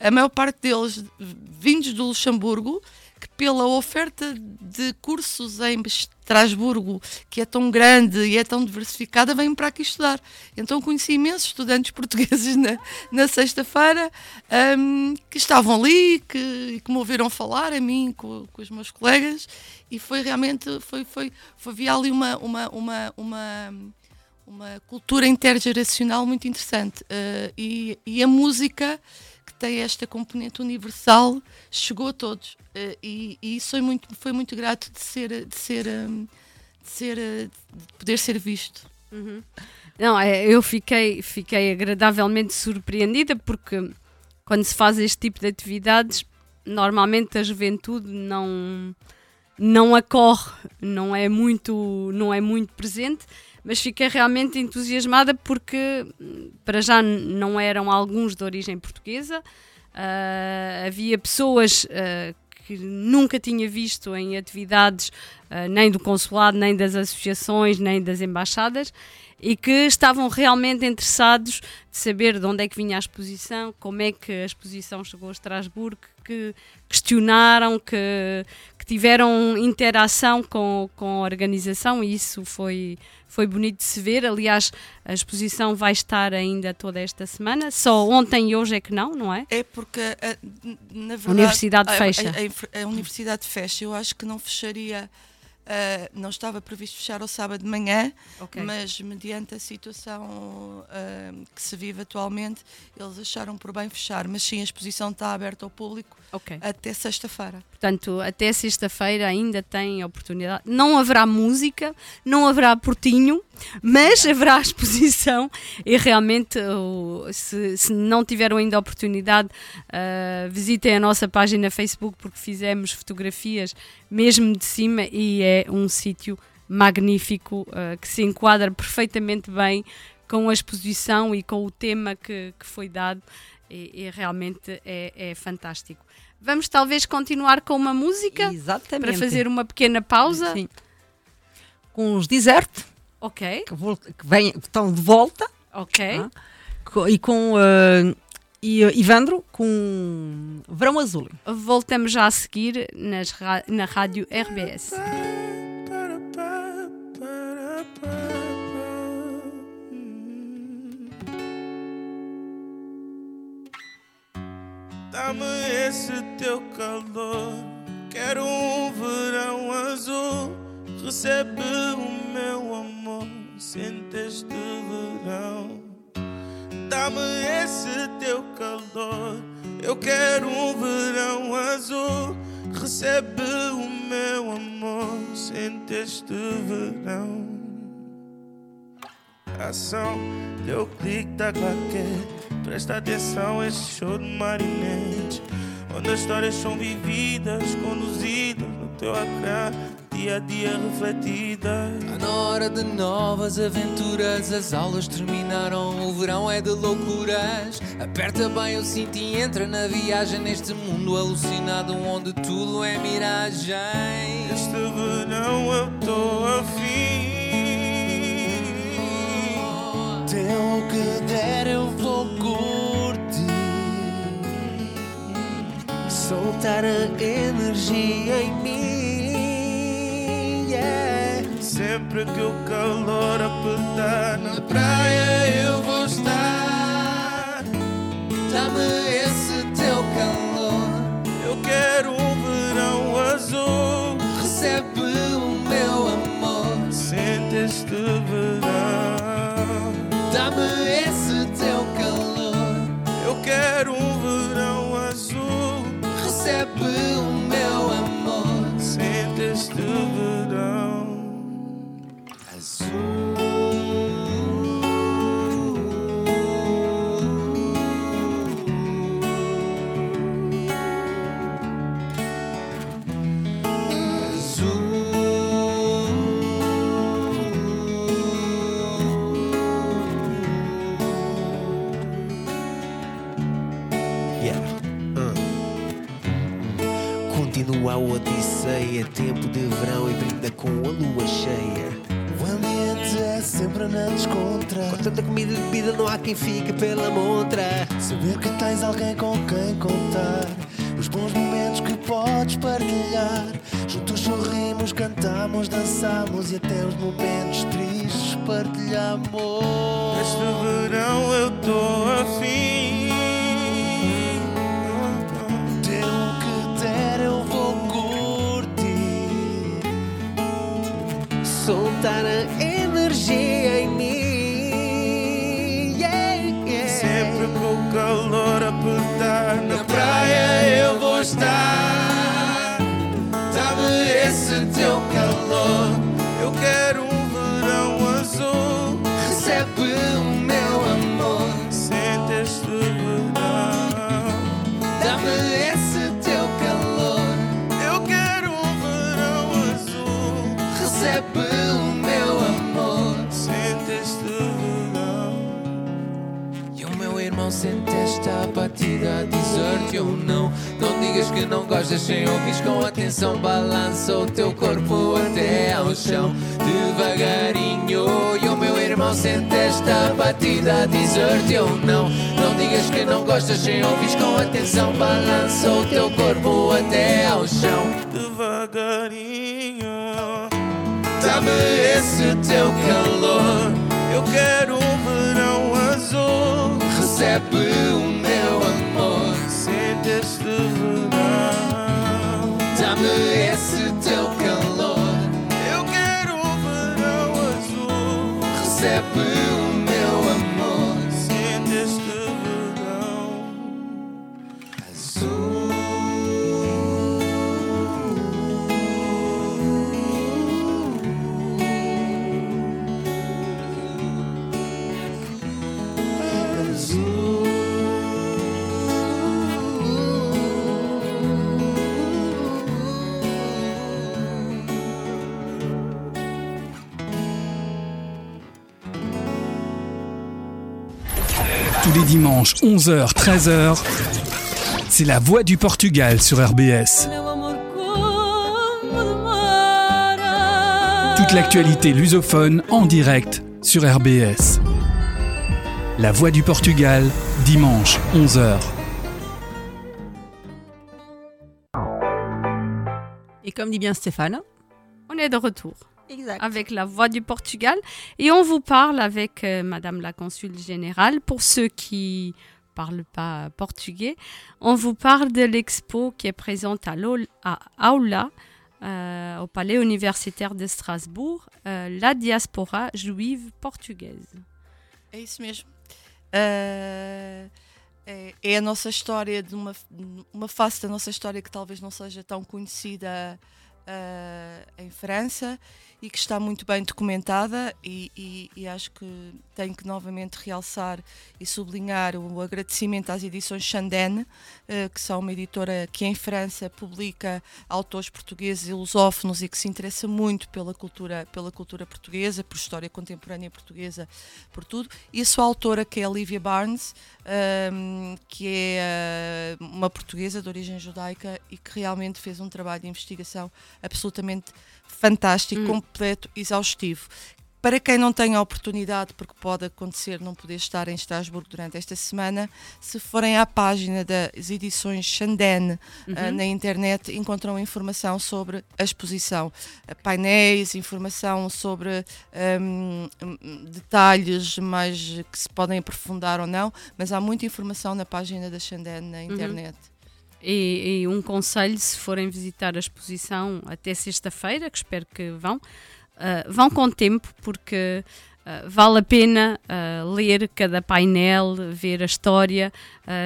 a maior parte deles vindos do Luxemburgo, que pela oferta de cursos em Estrasburgo, que é tão grande e é tão diversificada, vêm para aqui estudar. Então conheci imensos estudantes portugueses na, na sexta-feira hum, que estavam ali, que, que me ouviram falar a mim, com, com os meus colegas, e foi realmente, foi, foi, foi havia ali uma, uma, uma, uma, uma cultura intergeracional muito interessante. Uh, e, e a música tem esta componente universal chegou a todos Uh, e, e isso foi muito, foi muito grato de ser, de ser, um, de ser, uh, de poder ser visto. Uhum. Não, é, eu fiquei, fiquei agradavelmente surpreendida porque quando se faz este tipo de atividades, normalmente a juventude não não acorre, não é muito, não é muito presente, mas fiquei realmente entusiasmada porque para já não eram alguns de origem portuguesa, ah, havia pessoas ah, que nunca tinha visto em atividades ah, nem do consulado, nem das associações, nem das embaixadas e que estavam realmente interessados de saber de onde é que vinha a exposição, como é que a exposição chegou a Estrasburgo, que questionaram, que, que tiveram interação com, com a organização e isso foi, foi bonito de se ver. Aliás, a exposição vai estar ainda toda esta semana, só ontem e hoje é que não, não é? É porque, a, na verdade, universidade a- fecha. A, a- a universidade fecha. Eu acho que não fecharia Ah, não estava previsto fechar ao sábado de manhã, Ok. mas mediante a situação ah, que se vive atualmente, eles acharam por bem fechar. Mas sim, a exposição está aberta ao público Ok. até sexta-feira. Portanto, até sexta-feira ainda tem oportunidade. Não haverá música, não haverá portinho, mas haverá exposição e realmente, se, se não tiveram ainda a oportunidade, ah, visitem a nossa página Facebook porque fizemos fotografias mesmo de cima e é um sítio magnífico ah, que se enquadra perfeitamente bem com a exposição e com o tema que, que foi dado e, e realmente é, é fantástico. Vamos talvez continuar com uma música Exatamente. para fazer uma pequena pausa. Sim. Com os Desert, Ok, que, vol- que estão de volta, ok. Ah. e com uh, e, uh, Ivandro com Verão Azul. Voltamos já a seguir nas na rádio RBS. Dá-me esse teu calor. Quero um verão azul. Recebe o meu amor. Sente este verão. Dá-me esse teu calor. Eu quero um verão azul. Recebe o meu amor. Sente este verão. Ação, teu clique tá claquete. Presta atenção, esse show de marinete. Onde as histórias são vividas, conduzidas no teu ecrã, dia a dia refletidas. Tá na hora de novas aventuras, as aulas terminaram, o verão é de loucuras. Aperta bem o cinto e entra na viagem neste mundo alucinado onde tudo é miragem. Este verão eu tô afim. Tem o que der, eu vou curtir. Soltar a energia em mim. Yeah. Sempre que o calor apertar na praia eu vou estar. Dá-me esse teu calor, Eu quero um verão azul. recebe o meu amor. Sente este verão. Dá-me esse teu calor, Eu quero um odisseia, tempo de verão e brinda com a lua cheia. O ambiente é sempre na descontra. Com tanta comida e bebida não há quem fique pela montra. Saber que tens alguém com quem contar. Os bons momentos que podes partilhar. Juntos sorrimos, cantamos, dançamos e até os momentos tristes partilhamos. Este verão eu tô afim. Soltar a energia em mim yeah, yeah. Sempre que o calor apertar na praia eu vou estar. Dá-me esse teu calor, gostas sem ouvires com atenção. Balança o teu corpo até ao chão, devagarinho. E o meu irmão sente esta batida dizer-te ou não. Não digas que não gostas sem ouvires com atenção. Balança o teu corpo até ao chão. Devagarinho. Dá-me esse teu calor, Eu quero um verão azul. recebe o meu amor. Sente este verão sabe esse teu calor. Eu quero o verão azul. Recebe o Dimanches, 11h, 13h, c'est la voix du Portugal sur RBS. Toute l'actualité lusophone en direct sur RBS. La voix du Portugal, dimanche, 11h. Et comme dit bien Stéphane, On est de retour. Exact. Avec la voix du Portugal. Et on vous parle avec euh, Madame la Consul Générale. Pour ceux qui parlent pas portugais, on vous parle de l'expo qui est présente à, à Aula, euh, au Palais universitaire de Strasbourg, euh, la diaspora juive portugaise. É isso mesmo. Ah, é, é a nossa história de uma, uma face da nossa história que talvez não seja tão conhecida ah, em França e que está muito bem documentada e, e- e acho que tenho que novamente realçar e sublinhar o agradecimento às edições Chandene, eh, que são uma editora que em França publica autores portugueses e lusófonos e que se interessa muito pela cultura, pela cultura portuguesa, por história contemporânea portuguesa, por tudo. E a sua autora, que é a Lívia Barnes, ahm, que é ah, uma portuguesa de origem judaica e que realmente fez um trabalho de investigação absolutamente fantástico, completo, exaustivo. Para quem não tem a oportunidade, porque pode acontecer não poder estar em Estrasburgo durante esta semana, se forem à página das edições Chandene ah, Uhum. na internet, encontram informação sobre a exposição, Ah, painéis, informação sobre hum, hum, detalhes mais que se podem aprofundar ou não, mas há muita informação na página da Chandene na internet. E, e um conselho, se forem visitar a exposição até sexta-feira, que espero que vão, ah, vão com tempo, porque ah, vale a pena ah, ler cada painel, ver a história.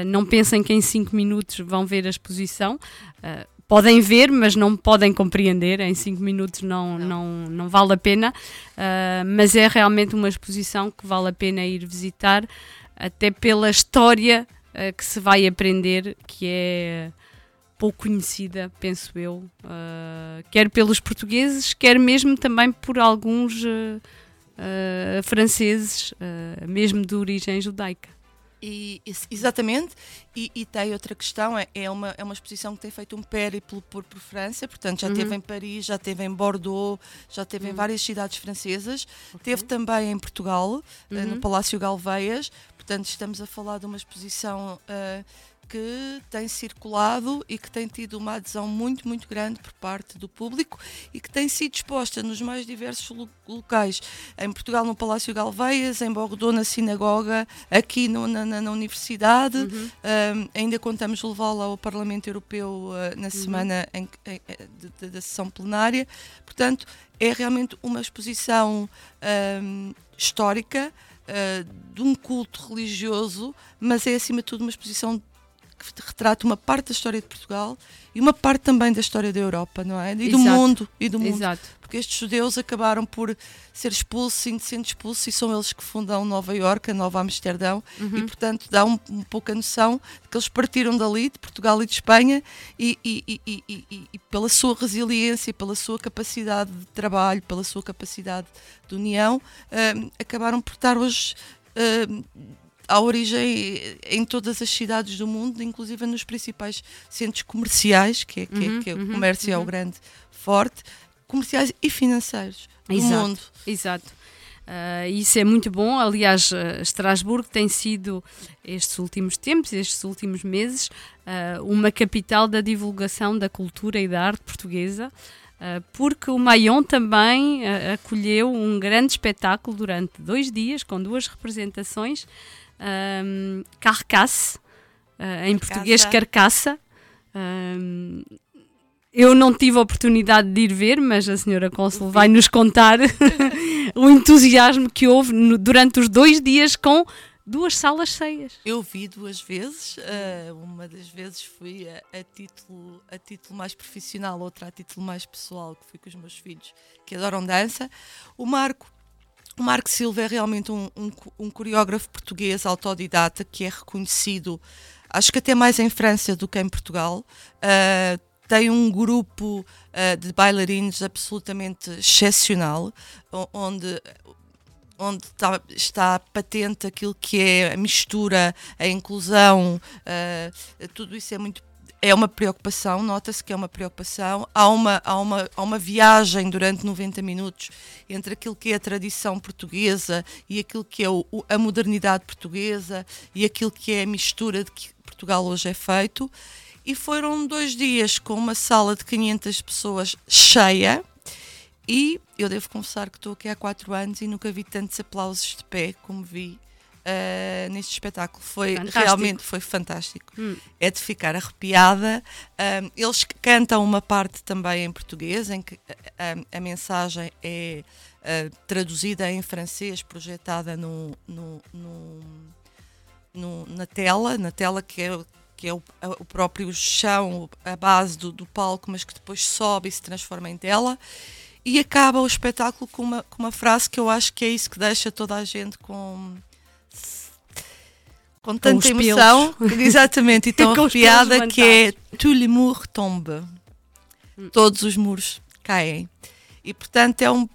Não pensem que em cinco minutos vão ver a exposição. Podem ver, mas não podem compreender. Em cinco minutos não, não. Não, vale a pena. Ah, mas é realmente uma exposição que vale a pena ir visitar, até pela história eh, que se vai aprender, que é pouco conhecida, penso eu, eh, quer pelos portugueses, quer mesmo também por alguns eh, franceses, mesmo de origem judaica. E, ex- exatamente, e, e tem outra questão, é, é, uma, é uma exposição que tem feito um périplo por, por França, portanto já Uhum. esteve em Paris, já esteve em Bordeaux, já esteve em várias cidades francesas, teve também em Portugal, eh, no Uhum. Palácio Galveias, portanto estamos a falar de uma exposição eh, que tem circulado e que tem tido uma adesão muito, muito grande por parte do público e que tem sido exposta nos mais diversos lo- locais. Em Portugal, no Palácio Galveias, em Bordeaux, na Sinagoga, aqui no- na, na- Universidade. Um, ainda contamos levá-la ao Parlamento Europeu uh, na semana em em- eh, de- da sessão plenária. Portanto, é realmente uma exposição um, histórica uh, de um culto religioso, mas é acima de tudo uma exposição que retrata uma parte da história de Portugal e uma parte também da história da Europa, não é? E do Exato. mundo, e do mundo. Exato. Porque estes judeus acabaram por ser expulsos sendo expulsos e são eles que fundam Nova Iorque, a Nova Amsterdão Uhum. e portanto dá um, um pouco a noção de que eles partiram dali, de Portugal e de Espanha e, e- e- e- pela sua resiliência, pela sua capacidade de trabalho, pela sua capacidade de união, hum, acabaram por estar hoje hum, à origem em todas as cidades do mundo, inclusive nos principais centros comerciais, que é, que é- Uhum, que é o uhum, comércio é o uhum. grande forte, comerciais e financeiros do Exato, mundo. Exato. Ah, isso é muito bom. Aliás, ah, Estrasburgo tem sido, estes últimos tempos, estes últimos meses, ah, uma capital da divulgação da cultura e da arte portuguesa, porque o Maion também acolheu um grande espetáculo durante dois dias, com duas representações, um, Carcasse, ah, em Carcaça. português Carcaça. Um, eu não tive a oportunidade de ir ver, mas a senhora Cônsul vai nos contar o entusiasmo que houve no- durante os dois dias com duas salas cheias. Eu vi duas vezes, eh, uma das vezes fui a, a título, a título mais profissional, outra a título mais pessoal, que fui com os meus filhos que adoram dança. O Marco, o Marco Silva é realmente um, um, um coreógrafo português autodidata que é reconhecido, acho que até mais em França do que em Portugal. Eh, tem um grupo eh, de bailarinos absolutamente excepcional, onde onde está, está patente aquilo que é a mistura, a inclusão, eh, tudo isso é muito é uma preocupação, nota-se que é uma preocupação. Há uma, há, uma, há uma viagem durante 90 minutos entre aquilo que é a tradição portuguesa e aquilo que é o- a modernidade portuguesa e aquilo que é a mistura de que Portugal hoje é feito. E foram dois dias com uma sala de 500 pessoas cheia. E eu devo confessar que estou aqui há quatro anos e nunca vi tantos aplausos de pé como vi ah, neste espetáculo. Foi Fantástico. realmente foi fantástico. Hum. É de ficar arrepiada. Ahm, eles cantam uma parte também em português, em que a, a- a mensagem é ah, traduzida em francês, projetada no, no- no- no- na tela, na tela que é, que é o, a- o próprio chão, a base do, do palco, mas que depois sobe e se transforma em tela. E acaba o espetáculo com uma, com uma frase que eu acho que é isso que deixa toda a gente com. Com tanta pelos. emoção, exatamente, e tão Com arrepiada, que é. Tout le mur tombe. Todos os muros caem. E portanto é um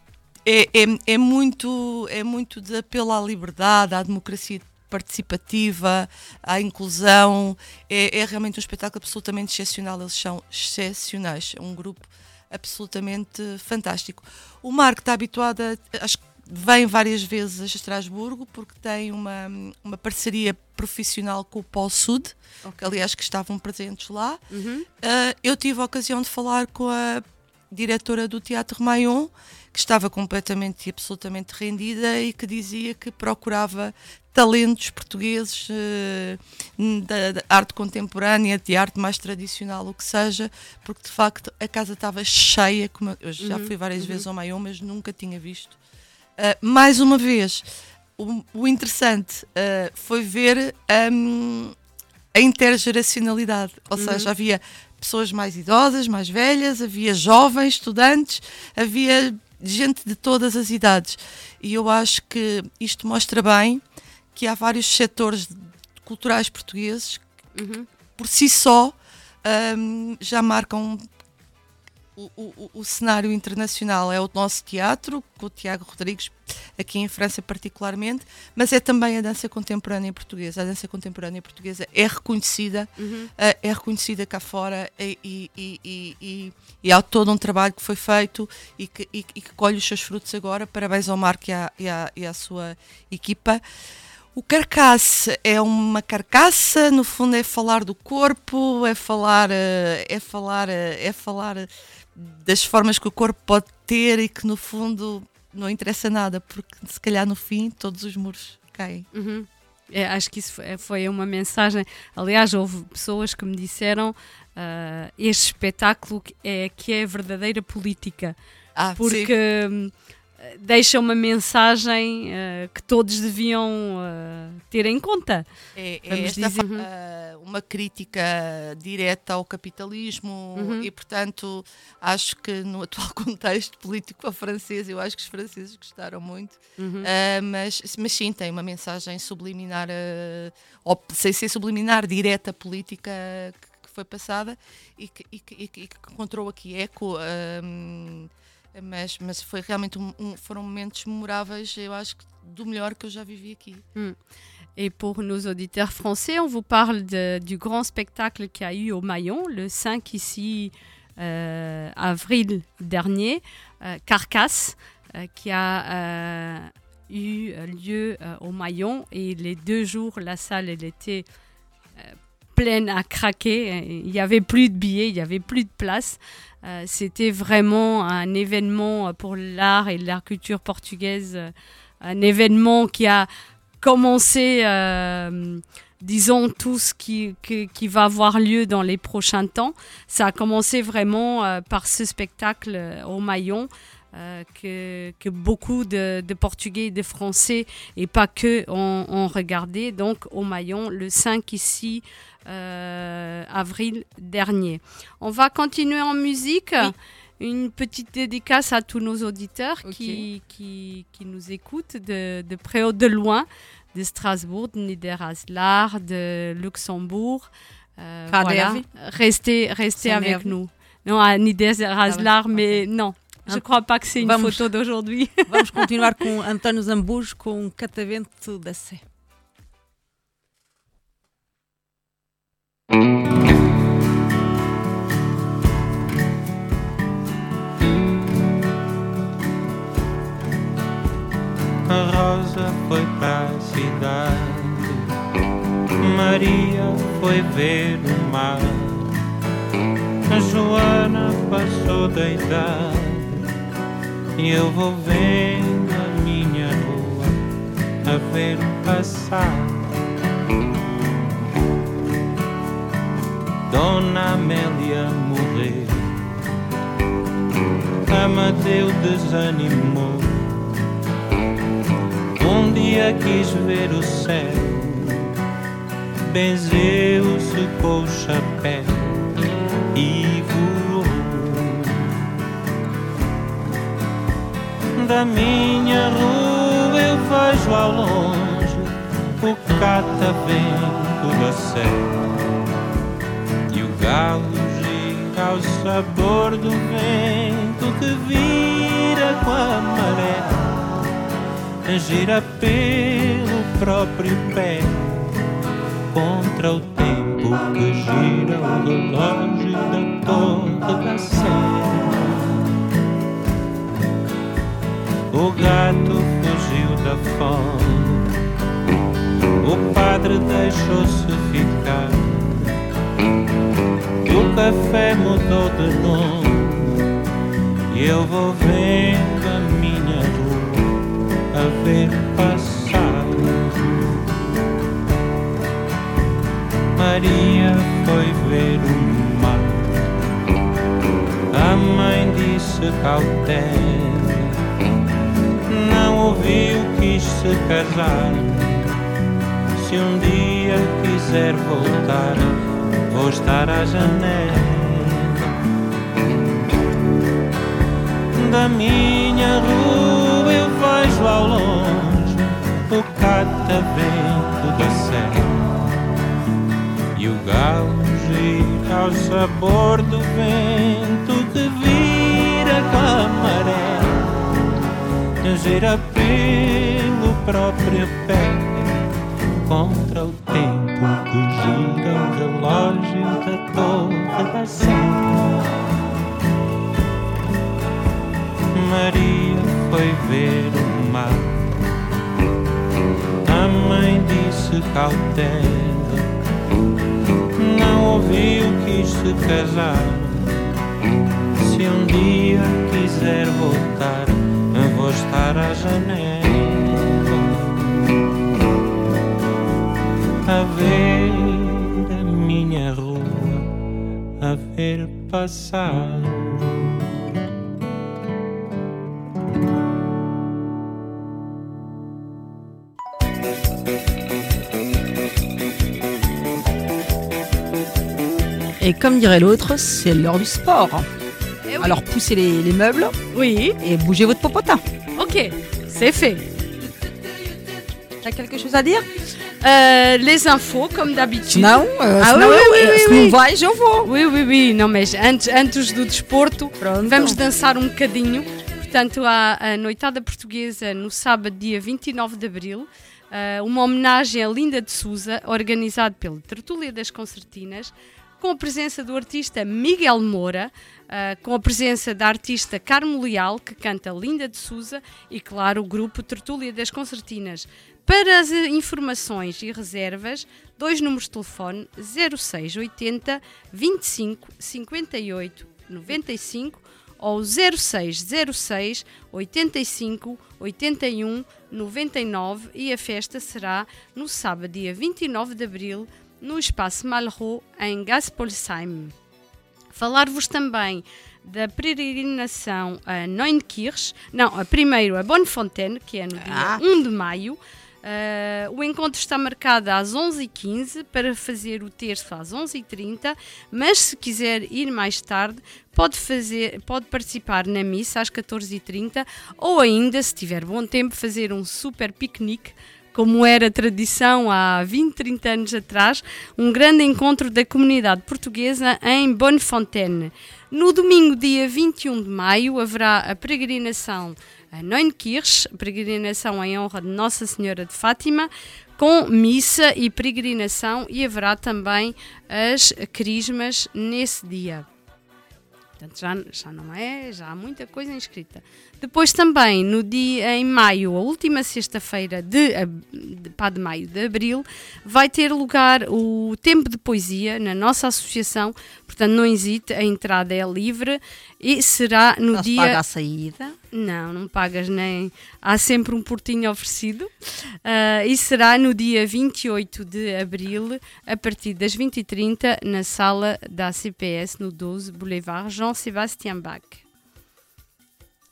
é, é, é muito é muito de apelo à liberdade, à democracia participativa, à inclusão. É, é realmente um espetáculo absolutamente excepcional. Eles são excepcionais. É um grupo absolutamente fantástico. O Marco está habituado a. Acho que vem várias vezes a Estrasburgo porque tem uma, uma parceria profissional com o Polo Sud, que aliás que estavam presentes lá. Ah, eu tive a ocasião de falar com a diretora do Teatro Mayon, que estava completamente e absolutamente rendida e que dizia que procurava talentos portugueses eh, da, da arte contemporânea, de arte mais tradicional, o que seja, porque de facto a casa estava cheia, como eu- eu já Uhum, fui várias uhum. vezes ao Mayon, mas nunca tinha visto. Uh, mais uma vez, o, o interessante uh, foi ver um, a intergeracionalidade, ou Uhum. seja, havia pessoas mais idosas, mais velhas, havia jovens, estudantes, havia gente de todas as idades. E eu acho que isto mostra bem que há vários setores culturais portugueses que, Uhum. por si só, um, já marcam o, o- o cenário internacional é o nosso teatro, com o Tiago Rodrigues, aqui em França particularmente, mas é também a dança contemporânea portuguesa. A dança contemporânea portuguesa é reconhecida, Uhum. eh, é reconhecida cá fora e, e, e, e, há todo um trabalho que foi feito e que, que- colhe os seus frutos agora. Parabéns ao Marco e à, e à, à sua equipa. O carcaça é uma carcaça, no fundo é falar do corpo, é falar, eh, é falar, eh, é falar das formas que o corpo pode ter e que no fundo não interessa nada, porque se calhar no fim todos os muros caem. Uhum. É, acho que isso foi, uma mensagem. Aliás, houve pessoas que me disseram ah, este espetáculo é, que é verdadeira política. Ah, porque hum, deixa uma mensagem ah, que todos deviam ah, ter em conta. É, é esta dizer. ah, uma crítica direta ao capitalismo Uhum. e, portanto, acho que no atual contexto político francês, eu acho que os franceses gostaram muito. Uhum. Mas, mas sim, tem uma mensagem subliminar, ou sem ser subliminar, direta política que, que foi passada e que, e que- e que- encontrou aqui eco. ah, mas, mas foi realmente um- um- foram momentos memoráveis, eu acho que do melhor que eu vivi aqui. Hmm. Et pour nos auditeurs français, on vous parle du grand spectacle qu'il y a eu au Maillon, le 5 ici, euh, avril dernier, euh, Carcasse, euh, qui a euh, eu lieu au Maillon. Et les deux jours, la salle, elle était pleine à craquer. Il n'y avait plus de billets, il n'y avait plus de place. Euh, C'était vraiment un événement pour l'art et la culture portugaise, euh, un événement qui a commencé euh, disons, tout ce qui, qui, va avoir lieu dans les prochains temps. Ça a commencé vraiment par ce spectacle au Maillon. Euh, que, que beaucoup de, de Portugais et de Français, et pas que, ont, ont regardé, donc au Maillon, le 5 ici, euh, avril dernier. On va continuer en musique. Une petite dédicace à tous nos auditeurs qui, qui, qui nous écoutent de, de près ou de loin, de Strasbourg, de Niederaslar, de Luxembourg. Euh, voilà. Restez, restez avec nous. Non, à Niederaslar, Ah ouais, mais non. Je crois pas que c'est une Vamos. photo d'aujourd'hui. Vamos continuar com António Zambujo com Catavento da Sé. A Rosa foi para a cidade, Maria foi ver o mar, a Joana passou da idade e eu vou vendo a minha rua a ver passar. Dona Amélia morreu, Amadeu desanimou. Um dia quis ver o céu, benzeu-se com o chapéu e voou. Da minha rua eu vejo ao longe o catavento da serra e o galo gira ao sabor do vento que vira com a maré gira pelo próprio pé contra o tempo que gira o relógio da torre da sé. O gato fugiu da fome, o padre deixou-se ficar, o café mudou de nome e eu vou vendo a minha rua a ver passar. Maria foi ver o mar. A mãe disse cautela. Ouviu, quis se casar. Se um dia quiser voltar, vou estar à janela. Da minha rua eu vejo ao longe o catavento da serra e o galo gira ao sabor do vento que vira com a maré, gira pelo próprio pé contra o tempo que gira o relógio da torre da serra. Maria foi ver o mar. A mãe disse cautela, não ouviu, quis se casar. Se um dia quiser voltar, eu vou estar à janela a ver a minha rua, a ver passar. Et comme dirait l'autre, c'est l'heure du sport. Alors poussez les, les meubles. Oui. Et bougez votre popotin. Ok, c'est fait. T'as quelque chose a dire Euh, les infos, comme d'habitude. Não, ah, senão oui, oui, eh, oui, se não vais, eu vou. Oui, oui, oui. Não, mas antes, antes do desporto, vamos dançar um bocadinho. Portanto, a, a Noitada Portuguesa no sábado, dia 29 de abril. eh, uma homenagem a Linda de Souza, organizado pela Tertúlia das Concertinas, com a presença do artista Miguel Moura, eh, com a presença da artista Carmo Leal, que canta Linda de Souza, e, claro, o grupo Tertúlia das Concertinas. Para as informações e reservas, dois números de telefone 0680 25 58 95 ou 0606 85 81 99 e a festa será no sábado, dia 29 de abril, no Espaço Malraux, em Gaspolsheim. Falar-vos também da peregrinação a Neunkirch, não, a primeiro a Bonnefontaine, que é no dia Ah. 1 de maio. Ah, o encontro está marcado às 11h15 para fazer o terço às 11h30, mas se quiser ir mais tarde, pode, fazer, pode participar na missa às 14h30 ou ainda, se tiver bom tempo, fazer um super piquenique como era tradição há 20, 30 anos atrás, um grande encontro da comunidade portuguesa em Bonnefontaine. No domingo, dia 21 de maio, haverá a peregrinação a Neunkirch, peregrinação em honra de Nossa Senhora de Fátima, com missa e peregrinação, e haverá também as crismas nesse dia. Portanto, já, já não é, já há muita coisa inscrita. Depois também, no dia em maio, a última sexta-feira de, de, pá, de maio, de abril, vai ter lugar o Tempo de Poesia na nossa associação. Portanto, não hesite, a entrada é livre e será no Não se dia... paga a saída? Não, não pagas nem. Há sempre um portinho oferecido. Ah, e será no dia 28 de abril, a partir das 20h30, na sala da CPS, no 12 Boulevard Jean-Sébastien Bach.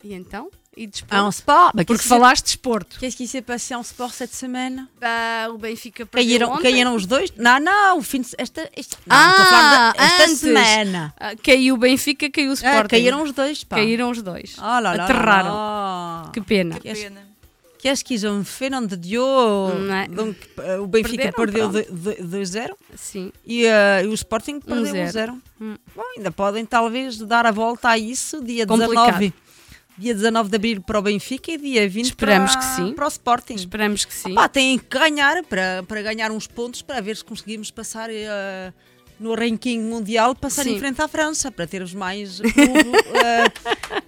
E então? E desporto? Ah, en sport Bah, Porque qui falaste de desporto. Qu'est-ce qui s'est passé en sport cette semaine Bah, o Benfica perdeu Caíram, ontem. caíram os dois? Não, não, o fim de esta, este, não, estou a falar Ah, da- esta antes. semana. Ah, caiu o Benfica, caiu o Sporting. caíram os dois, pá. Caíram os dois. Oh là là Aterraram. là. Que pena. Qu'est-ce qu'est-ce qu'ils ont fait, nom de Dieu Não. Donc, eh, o Benfica Perderam, perdeu pronto. 2-0 Sim. e, e o Sporting perdeu 1-0. 1-0. Hum. Bom, ainda podem talvez dar a volta a isso dia Complicado. 19. Dia 19 de abril para o Benfica e dia 20 Esperamos para, que sim. para o Sporting. Esperamos que sim. Opá, têm que ganhar para, para ganhar uns pontos para ver se conseguimos passar eh, no ranking mundial, passar Sim. em frente à França, para termos mais clube, eh,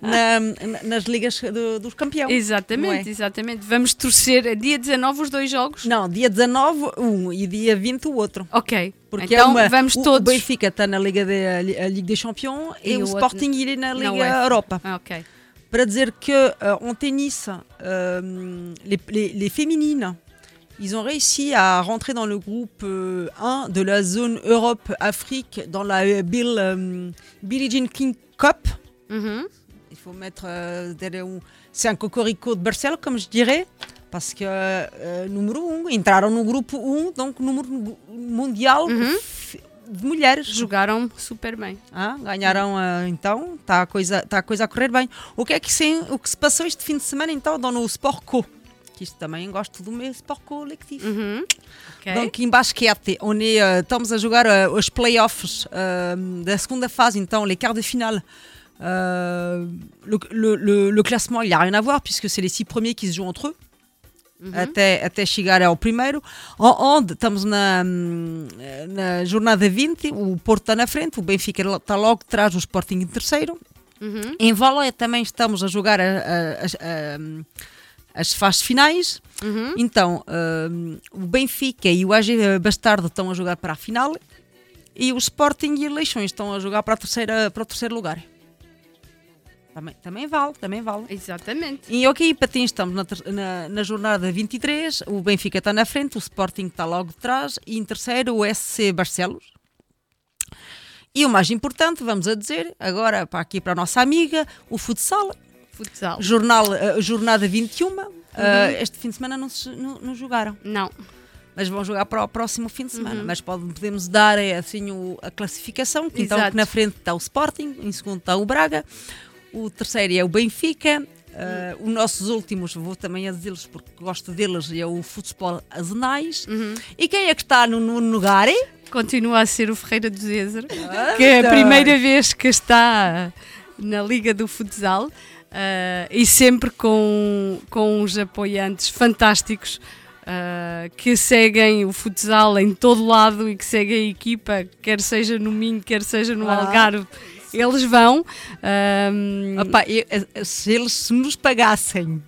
na- na- nas ligas do- dos campeões. Exatamente, não é? exatamente. Vamos torcer dia 19 os dois jogos? Não, dia 19 um e dia 20 o outro. Ok. Porque então é uma, vamos o, todos. O Benfica está na Liga, de, a Ligue des Champions e, E o, o outro Sporting ele na Liga UEFA. Europa. Ah, ok. Dizer que euh, en tennis, euh, les, les- les féminines, ils ont réussi à rentrer dans le groupe euh, 1 de la zone Europe-Afrique dans la euh, Bill, euh, Billie Jean King Cup. Uhum. Il faut mettre euh, C'est un cocorico de Barcelone, comme je dirais. Parce que euh, número 1, entraram no grupo 1, donc número mundial f- de mulheres. Jogaram super bem. Ah, ganharam ah, então, está a, coisa, tá a coisa a correr bem. O que é que se, o que se passou este fim de semana então no Sport Co? Que isto também gosto do meu Sport coletivo. Uhum. Ok. Donc em basquete, on est, euh, estamos a jogar euh, os playoffs euh, da segunda fase, então, les quarts de finale. Le, le- le- le classement, il n'y a rien à voir puisque c'est les six premiers qui se jouent entre eux. Até, até chegar ao primeiro. Onde estamos na, na jornada 20, o Porto está na frente, o Benfica está logo atrás, o Sporting em terceiro. Uhum. Em vôlei também estamos a jogar a- a- as- a- as fases finais. Uhum. Então, o Benfica e o AG Bastardo estão a jogar para a final e o Sporting e o Leixões estão a jogar para, a terceira, para o terceiro lugar. Também, também vale, também vale. Exatamente. E ok, patins, estamos na, na, na jornada 23, o Benfica está na frente, o Sporting está logo de trás e em terceiro o SC Barcelos. E o mais importante, vamos a dizer, agora para aqui para a nossa amiga, o futsal. Futsal. Jornal, eh, jornada 21. eh, este fim de semana não, se- não, não jogaram. Não. Mas vão jogar para o próximo fim de semana. Uhum. Mas pode- podemos dar eh, assim o- a classificação. Que então que na frente está o Sporting, em segundo está o Braga, o terceiro é o Benfica. eh, os nossos últimos, vou também a dizê-los porque gosto deles, é o Futebol Azenais. Uhum. E quem é que está no, no lugar? Continua a ser o Ferreira do Zezer, Ah, que é a tá. primeira vez que está na Liga do Futsal ah, e sempre com, com uns apoiantes fantásticos ah, que seguem o futsal em todo lado e que seguem a equipa, quer seja no Minho, quer seja no Ah. Algarve. Eles vão. ahm, Opa, eu- eh, se eles se nos pagassem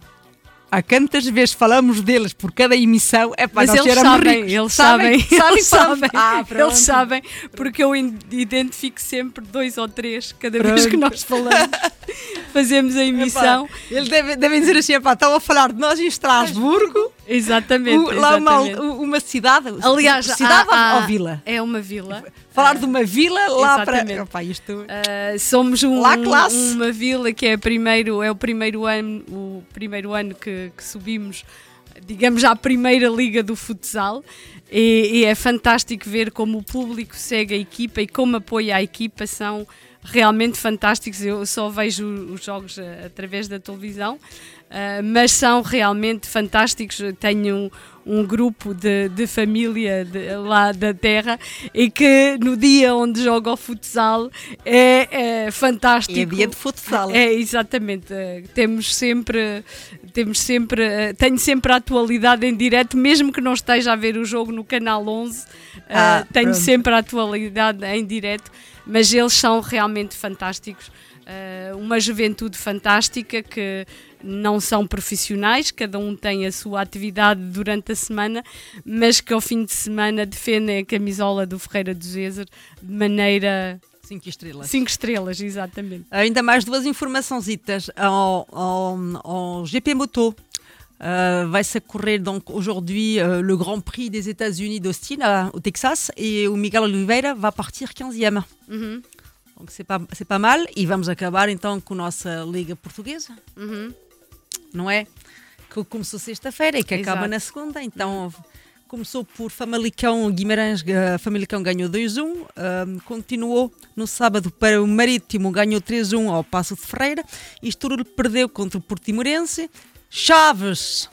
há quantas vezes falamos deles por cada emissão, é para Mas nós eles sabem, ricos. eles sabem, sabem, eles sabem, Ah, pronto. eles sabem, porque eu identifico sempre dois ou três cada vez que Pronto. nós falamos, fazemos a emissão. Epá, eles devem, devem dizer assim, estão a falar de nós em Estrasburgo, Exatamente. o- lá uma, exatamente. uma cidade, Aliás, cidade há- ou- há- vila? É uma vila. Falar de uma vila lá para... Exatamente. Epá, isto... Uh, somos um, Lá classe. uma vila que é, primeiro, é o primeiro ano, o primeiro ano que, que subimos, digamos, à primeira liga do futsal. E, e é fantástico ver como o público segue a equipa e como apoia a equipa. São realmente fantásticos. Eu só vejo os jogos uh, através da televisão, uh, mas são realmente fantásticos. Tenho um, um grupo de, de família de- lá da terra e que no dia onde joga o futsal é, é fantástico. É dia de futsal. É, exatamente. Eh, Temos sempre, temos sempre, eh, tenho sempre a atualidade em direto, mesmo que não esteja a ver o jogo no canal 11, eh, Ah, tenho pronto. sempre a atualidade em direto, mas eles são realmente fantásticos. Eh, uma juventude fantástica que não são profissionais, cada um tem a sua atividade durante a semana, mas que ao fim de semana defendem a camisola do Ferreira do Zezer de maneira. Cinco estrelas. Cinco estrelas, exatamente. Ainda mais duas informaçõezitas ao, ao, ao GP Moto. Euh, va se courir donc aujourd'hui euh, le Grand Prix des États-Unis d'Austin à- au Texas et o Miguel Oliveira va partir 15e. Uhum, Donc c'est pas, c'est pas mal. E vamos acabar então com a nossa Liga Portuguesa, uhum. não é? Que começou sexta-feira e que acaba Exato. na segunda. Então começou por Famalicão Guimarães, eh, Famalicão ganhou 2-1. ahm, continuou no sábado para o Marítimo, ganhou 3-1 ao Passo de Ferreira. E Estoril perdeu contra o Portimorense. Chaves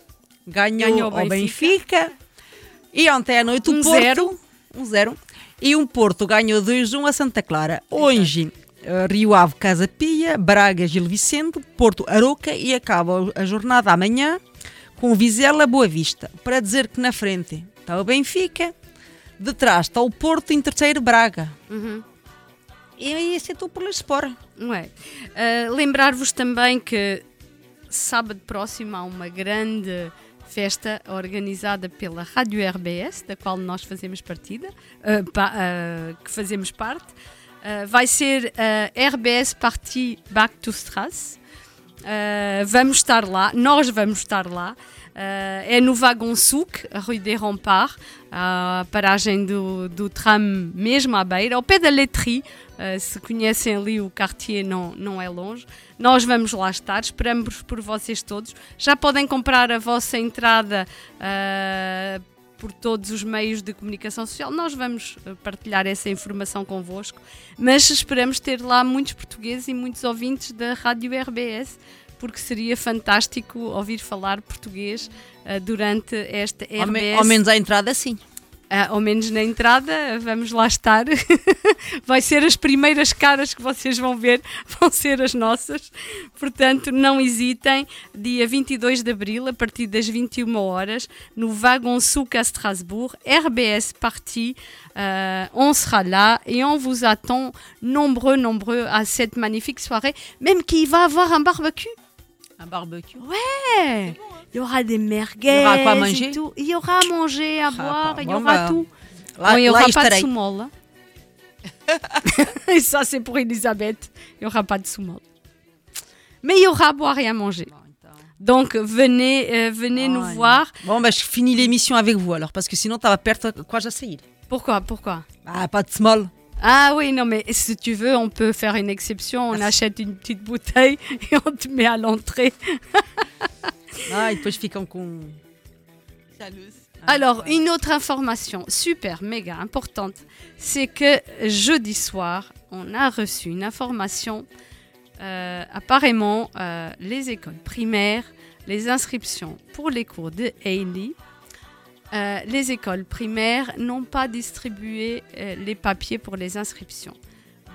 ganhou, Ganhou ao ao Benfica. E ontem à noite o Um Porto. zero. 1-0. E um Porto ganhou 2-1 a Santa Clara. Hoje, eh, Rio Ave, Casa Pia, Braga, Gil Vicente, Porto, Aroca e acaba a jornada amanhã com o Vizela Boa Vista. Para dizer que na frente está o Benfica, de trás está o Porto em terceiro Braga. Uhum. E esse é tudo por Sport. Não é? Ah, Lembrar-vos também que sábado próximo há uma grande festa organizada pela Rádio RBS, da qual nós fazemos partida, ah, pa- ah, que fazemos parte. Ah, vai ser a RBS Party Back to Strasse. Uh, vamos estar lá, nós vamos estar lá. Uh, é no Wagon Souk, a Rue des Remparts, a paragem do, do tram mesmo à beira, ao pé da Letterie. Uh, se conhecem ali o quartier, não, não é longe. Nós vamos lá estar, esperamos por vocês todos. Já podem comprar a vossa entrada uh, por todos os meios de comunicação social. Nós vamos partilhar essa informação convosco, mas esperamos ter lá muitos portugueses e muitos ouvintes da Rádio RBS, porque seria fantástico ouvir falar português uh, durante esta RBS. Ao, me- ao menos à entrada, sim. Ah, ao menos na entrada, vamos lá estar. Vai ser as primeiras caras que vocês vão ver, vão ser as nossas. Portanto, não hesitem. Dia 22 de abril, a partir das 21 horas, no Wagon Souk à Strasbourg, RBS Party. Euh, on sera là et on vous attend nombreux, nombreux à cette magnifique soirée. Même qu'il va avoir un barbecue. Un barbecue. Ouais. Il y aura des merguez. Il y aura quoi à manger tout. Il y aura à manger, à boire, bah, il y aura bah, tout. là- Bon, il n'y aura pas de soumol. hein. et ça, c'est pour Elisabeth. Il n'y aura pas de soumol. Mais il y aura à boire et à manger. Donc, venez, euh, venez nous Ai, voir. Bon, bah, je finis l'émission avec vous alors, parce que sinon, tu vas perdre quoi sair. Pourquoi Pourquoi? Ah, pas de small. Ah oui, non, mais si tu veux, on peut faire une exception. On achète une petite bouteille et on te met à l'entrée. Ah, depois ficam com. Alors, une autre information super, méga importante, c'est que jeudi soir, on a reçu une information. euh, apparemment, euh, les écoles primaires, les inscriptions pour les cours de Hailey, euh, les écoles primaires n'ont pas distribué euh, les papiers pour les inscriptions.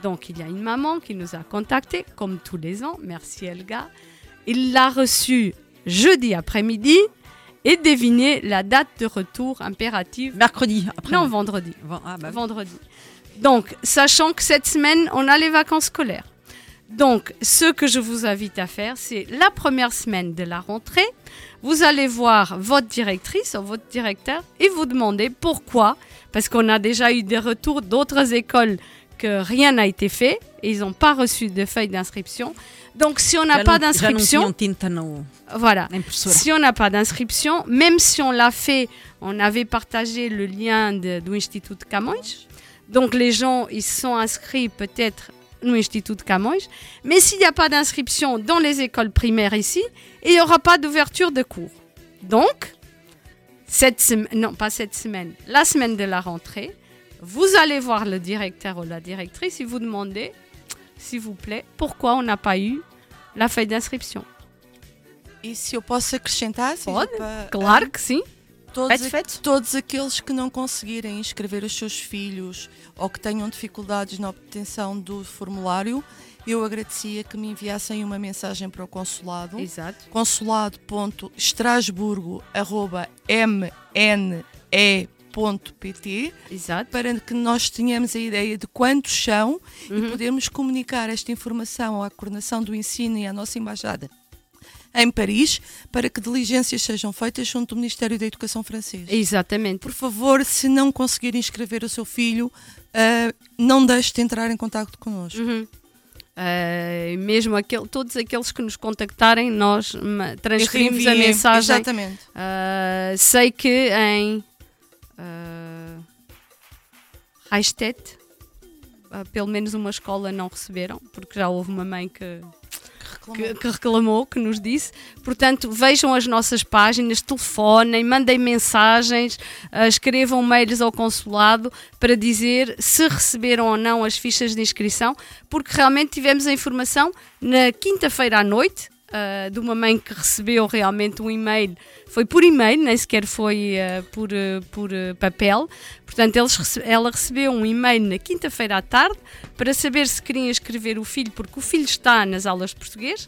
Donc, il y a une maman qui nous a contactés, comme tous les ans. Merci, Elga. Il l'a reçu jeudi après-midi et devinez la date de retour impérative. Mercredi après. Non, vendredi. Ah, bah. Vendredi. Donc, sachant que cette semaine, on a les vacances scolaires. Donc, ce que je vous invite à faire, c'est la première semaine de la rentrée, vous allez voir votre directrice ou votre directeur et vous demander pourquoi, parce qu'on a déjà eu des retours d'autres écoles que rien n'a été fait et ils n'ont pas reçu de feuille d'inscription. Donc, si on n'a pas d'inscription, voilà. Si on n'a pas d'inscription, même si on l'a fait, on avait partagé le lien de, de Camões. Donc les gens, ils sont inscrits peut-être no Institut de Camões. Mais s'il n'y a pas d'inscription dans les écoles primaires ici, il n'y aura pas d'ouverture de cours. Donc, cette semaine, non pas cette semaine, la semaine de la rentrée, vous allez voir le directeur ou la directrice et vous demandez, s'il vous plaît, pourquoi on n'a pas eu la feuille d'inscription. E se eu posso acrescentar? seja Pode, claro que sim. Todos, Fete, todos aqueles que não conseguirem inscrever os seus filhos ou que tenham dificuldades na obtenção do formulário, eu agradecia que me enviassem uma mensagem para o consulado. Exato. consulado.estrasburgo.mne.pt Exato. para que nós tenhamos a ideia de quantos são Uhum. e podermos comunicar esta informação à coordenação do ensino e à nossa embaixada em Paris para que diligências sejam feitas junto do Ministério da Educação francês. Exatamente. Por favor, se não conseguir inscrever o seu filho, ah, não deixe de entrar em contato connosco. Uhum. Eh, mesmo aquele, todos aqueles que nos contactarem, nós transferimos a mensagem. exatamente. Eh, sei que em uh, Reichstätt, eh, pelo menos uma escola não receberam, porque já houve uma mãe que que, que reclamou, que nos disse. Portanto, vejam as nossas páginas, telefonem, mandem mensagens, ah, escrevam mails ao consulado para dizer se receberam ou não as fichas de inscrição, porque realmente tivemos a informação na quinta-feira à noite. Ah, de uma mãe que recebeu realmente um e-mail, foi por e-mail, nem sequer foi ah, por, ah, por papel. Portanto, eles ela recebeu um e-mail na quinta-feira à tarde para saber se queriam escrever o filho, porque o filho está nas aulas de português,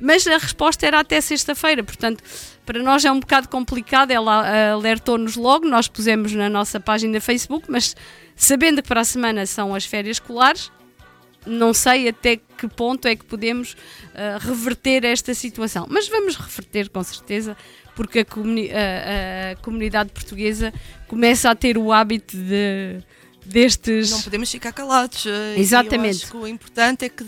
mas a resposta era até sexta-feira. Portanto, para nós é um bocado complicado. Ela alertou-nos logo, nós pusemos na nossa página Facebook, mas sabendo que para a semana são as férias escolares, não sei até que ponto é que podemos ah, reverter esta situação. Mas vamos reverter com certeza, porque a, comuni- a- a comunidade portuguesa começa a ter o hábito de destes. Não podemos ficar calados. eh, Exatamente. O importante é que,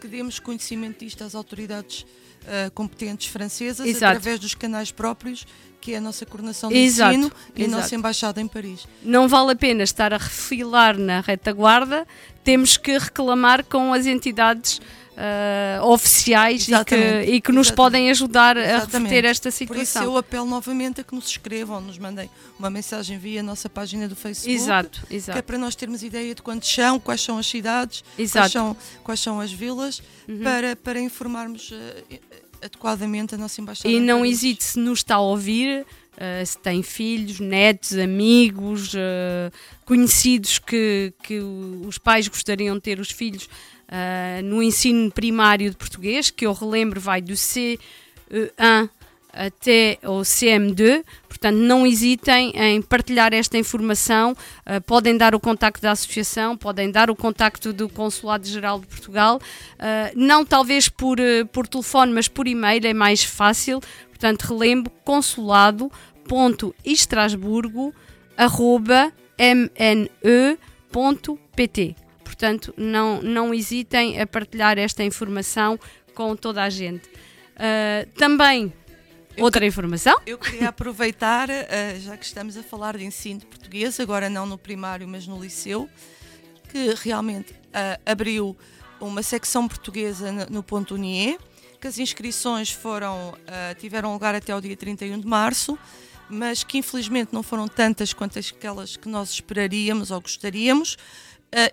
que demos conhecimento disto às autoridades eh, competentes francesas Exato. através dos canais próprios, que é a nossa coordenação do Exato, ensino e a exato. nossa embaixada em Paris. Não vale a pena estar a refilar na retaguarda, temos que reclamar com as entidades ah, oficiais e que, e que nos exatamente. podem ajudar a reverter esta Por isso situação. eu apelo novamente a que nos escrevam, nos mandem uma mensagem via a nossa página do Facebook. Exato, exato. Que é para nós termos ideia de quantos são, quais são as cidades, quais são, quais são as vilas, Uhum. para, para informarmos eh, adequadamente a nossa embaixada. E não hesite se nos está a ouvir, uh, se tem filhos, netos, amigos, uh, conhecidos que, que os pais gostariam de ter os filhos uh, no ensino primário de português, que eu relembro vai do C1 até ao CM2, portanto não hesitem em partilhar esta informação, uh, podem dar o contacto da associação, podem dar o contacto do Consulado-Geral de Portugal, uh, não talvez por, uh, por telefone, mas por e-mail é mais fácil, portanto relembro consulado.estrasburgo.mne.pt Portanto, não, não hesitem a partilhar esta informação com toda a gente. Uh, outra informação? Eu queria aproveitar, eh, já que estamos a falar de ensino de português, agora não no primário, mas no liceu, que realmente eh, abriu uma secção portuguesa no, no Ponto Unier, que as inscrições foram, eh, tiveram lugar até ao dia 31 de março, mas que infelizmente não foram tantas quanto aquelas que nós esperaríamos ou gostaríamos.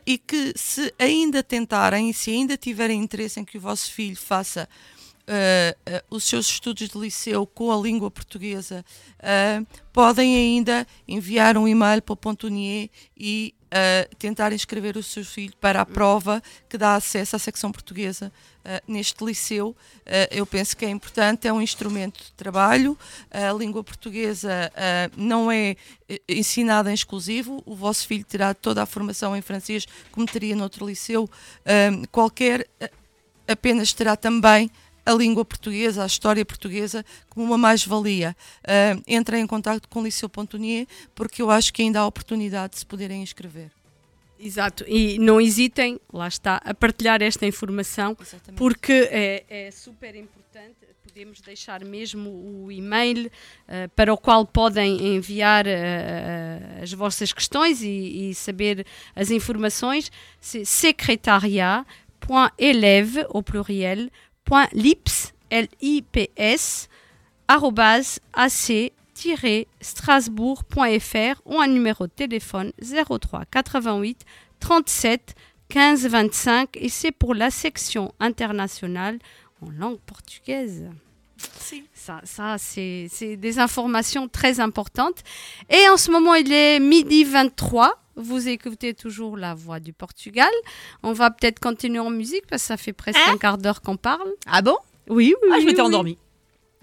e que se ainda tentarem e se ainda tiverem interesse em que o vosso filho faça eh, eh, os seus estudos de liceu com a língua portuguesa, eh, podem ainda enviar um e-mail para o Ponto Unier e tentar inscrever o seu filho para a prova que dá acesso à secção portuguesa neste liceu. Eu penso que é importante, é um instrumento de trabalho. A língua portuguesa não é ensinada em exclusivo, o vosso filho terá toda a formação em francês, como teria noutro liceu. Qualquer apenas terá também a língua portuguesa, a história portuguesa, como uma mais-valia. Uh, entrem em contato com o Liceu Pontonier, porque eu acho que ainda há oportunidade de se poderem inscrever. Exato, e não hesitem, lá está, a partilhar esta informação, Exatamente. porque é, é super importante. Podemos deixar mesmo o e-mail uh, para o qual podem enviar uh, as vossas questões e, e, saber as informações. secretariat.eleve, au pluriel, .lips, L-I-P-S, arrobase, AC, strasbourg.fr ou un numéro de téléphone 03 88 37 15 25 et c'est pour la section internationale en langue portugaise. Si. Ça, ça c'est des informations très importantes. Et en ce moment, il est midi 23. Vous écoutez toujours la voix du Portugal. On va peut-être continuer en musique parce que ça fait presque Hein un quart d'heure qu'on parle. Ah bon? Oui, oui. Ah, je oui, m'étais oui. endormie.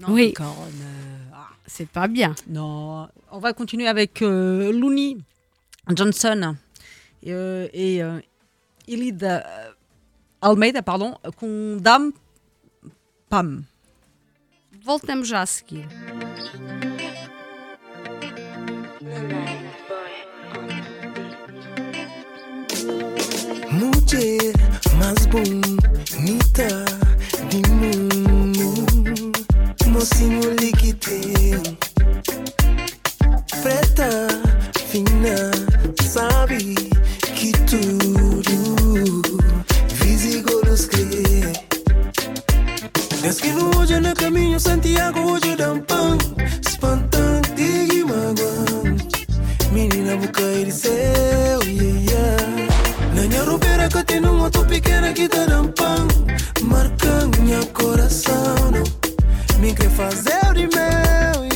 Oui. Corne, euh, ah. C'est pas bien. Non, on va continuer avec euh, Looney Johnson euh, et euh, Ilid euh, Almeida, pardon, com Dam Pam. Voltamos já a seguir. Mulher mais bonita do mundo, mocinho liquidez, preta, fina, sabe que tudo visigolos crê. Desde que no hoje no caminho Santiago hoje dá um pão, espantante e magoão. Menina, cair de céu, yeah, yeah. Uma moto pequena que dando pão Marcando meu coração, não Me quer fazer de meu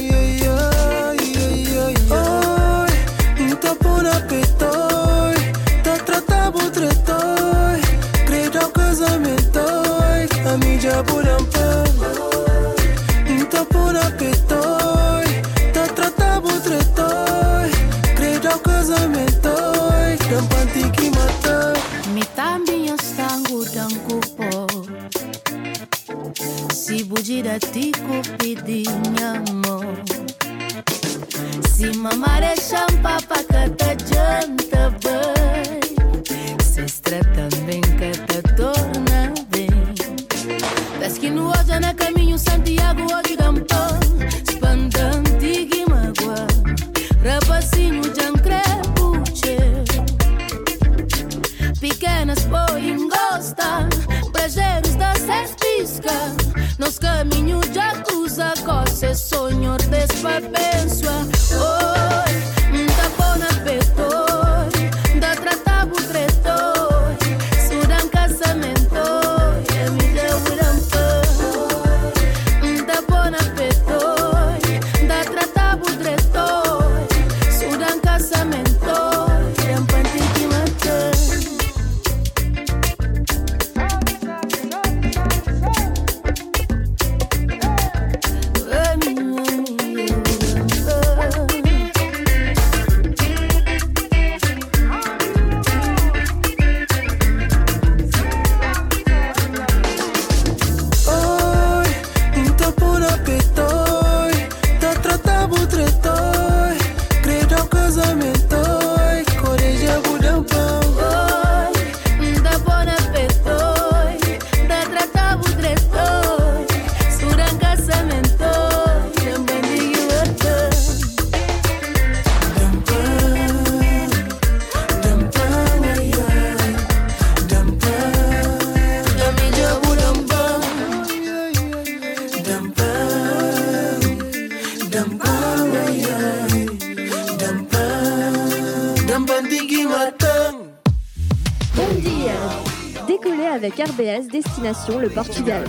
Destination le Portugal.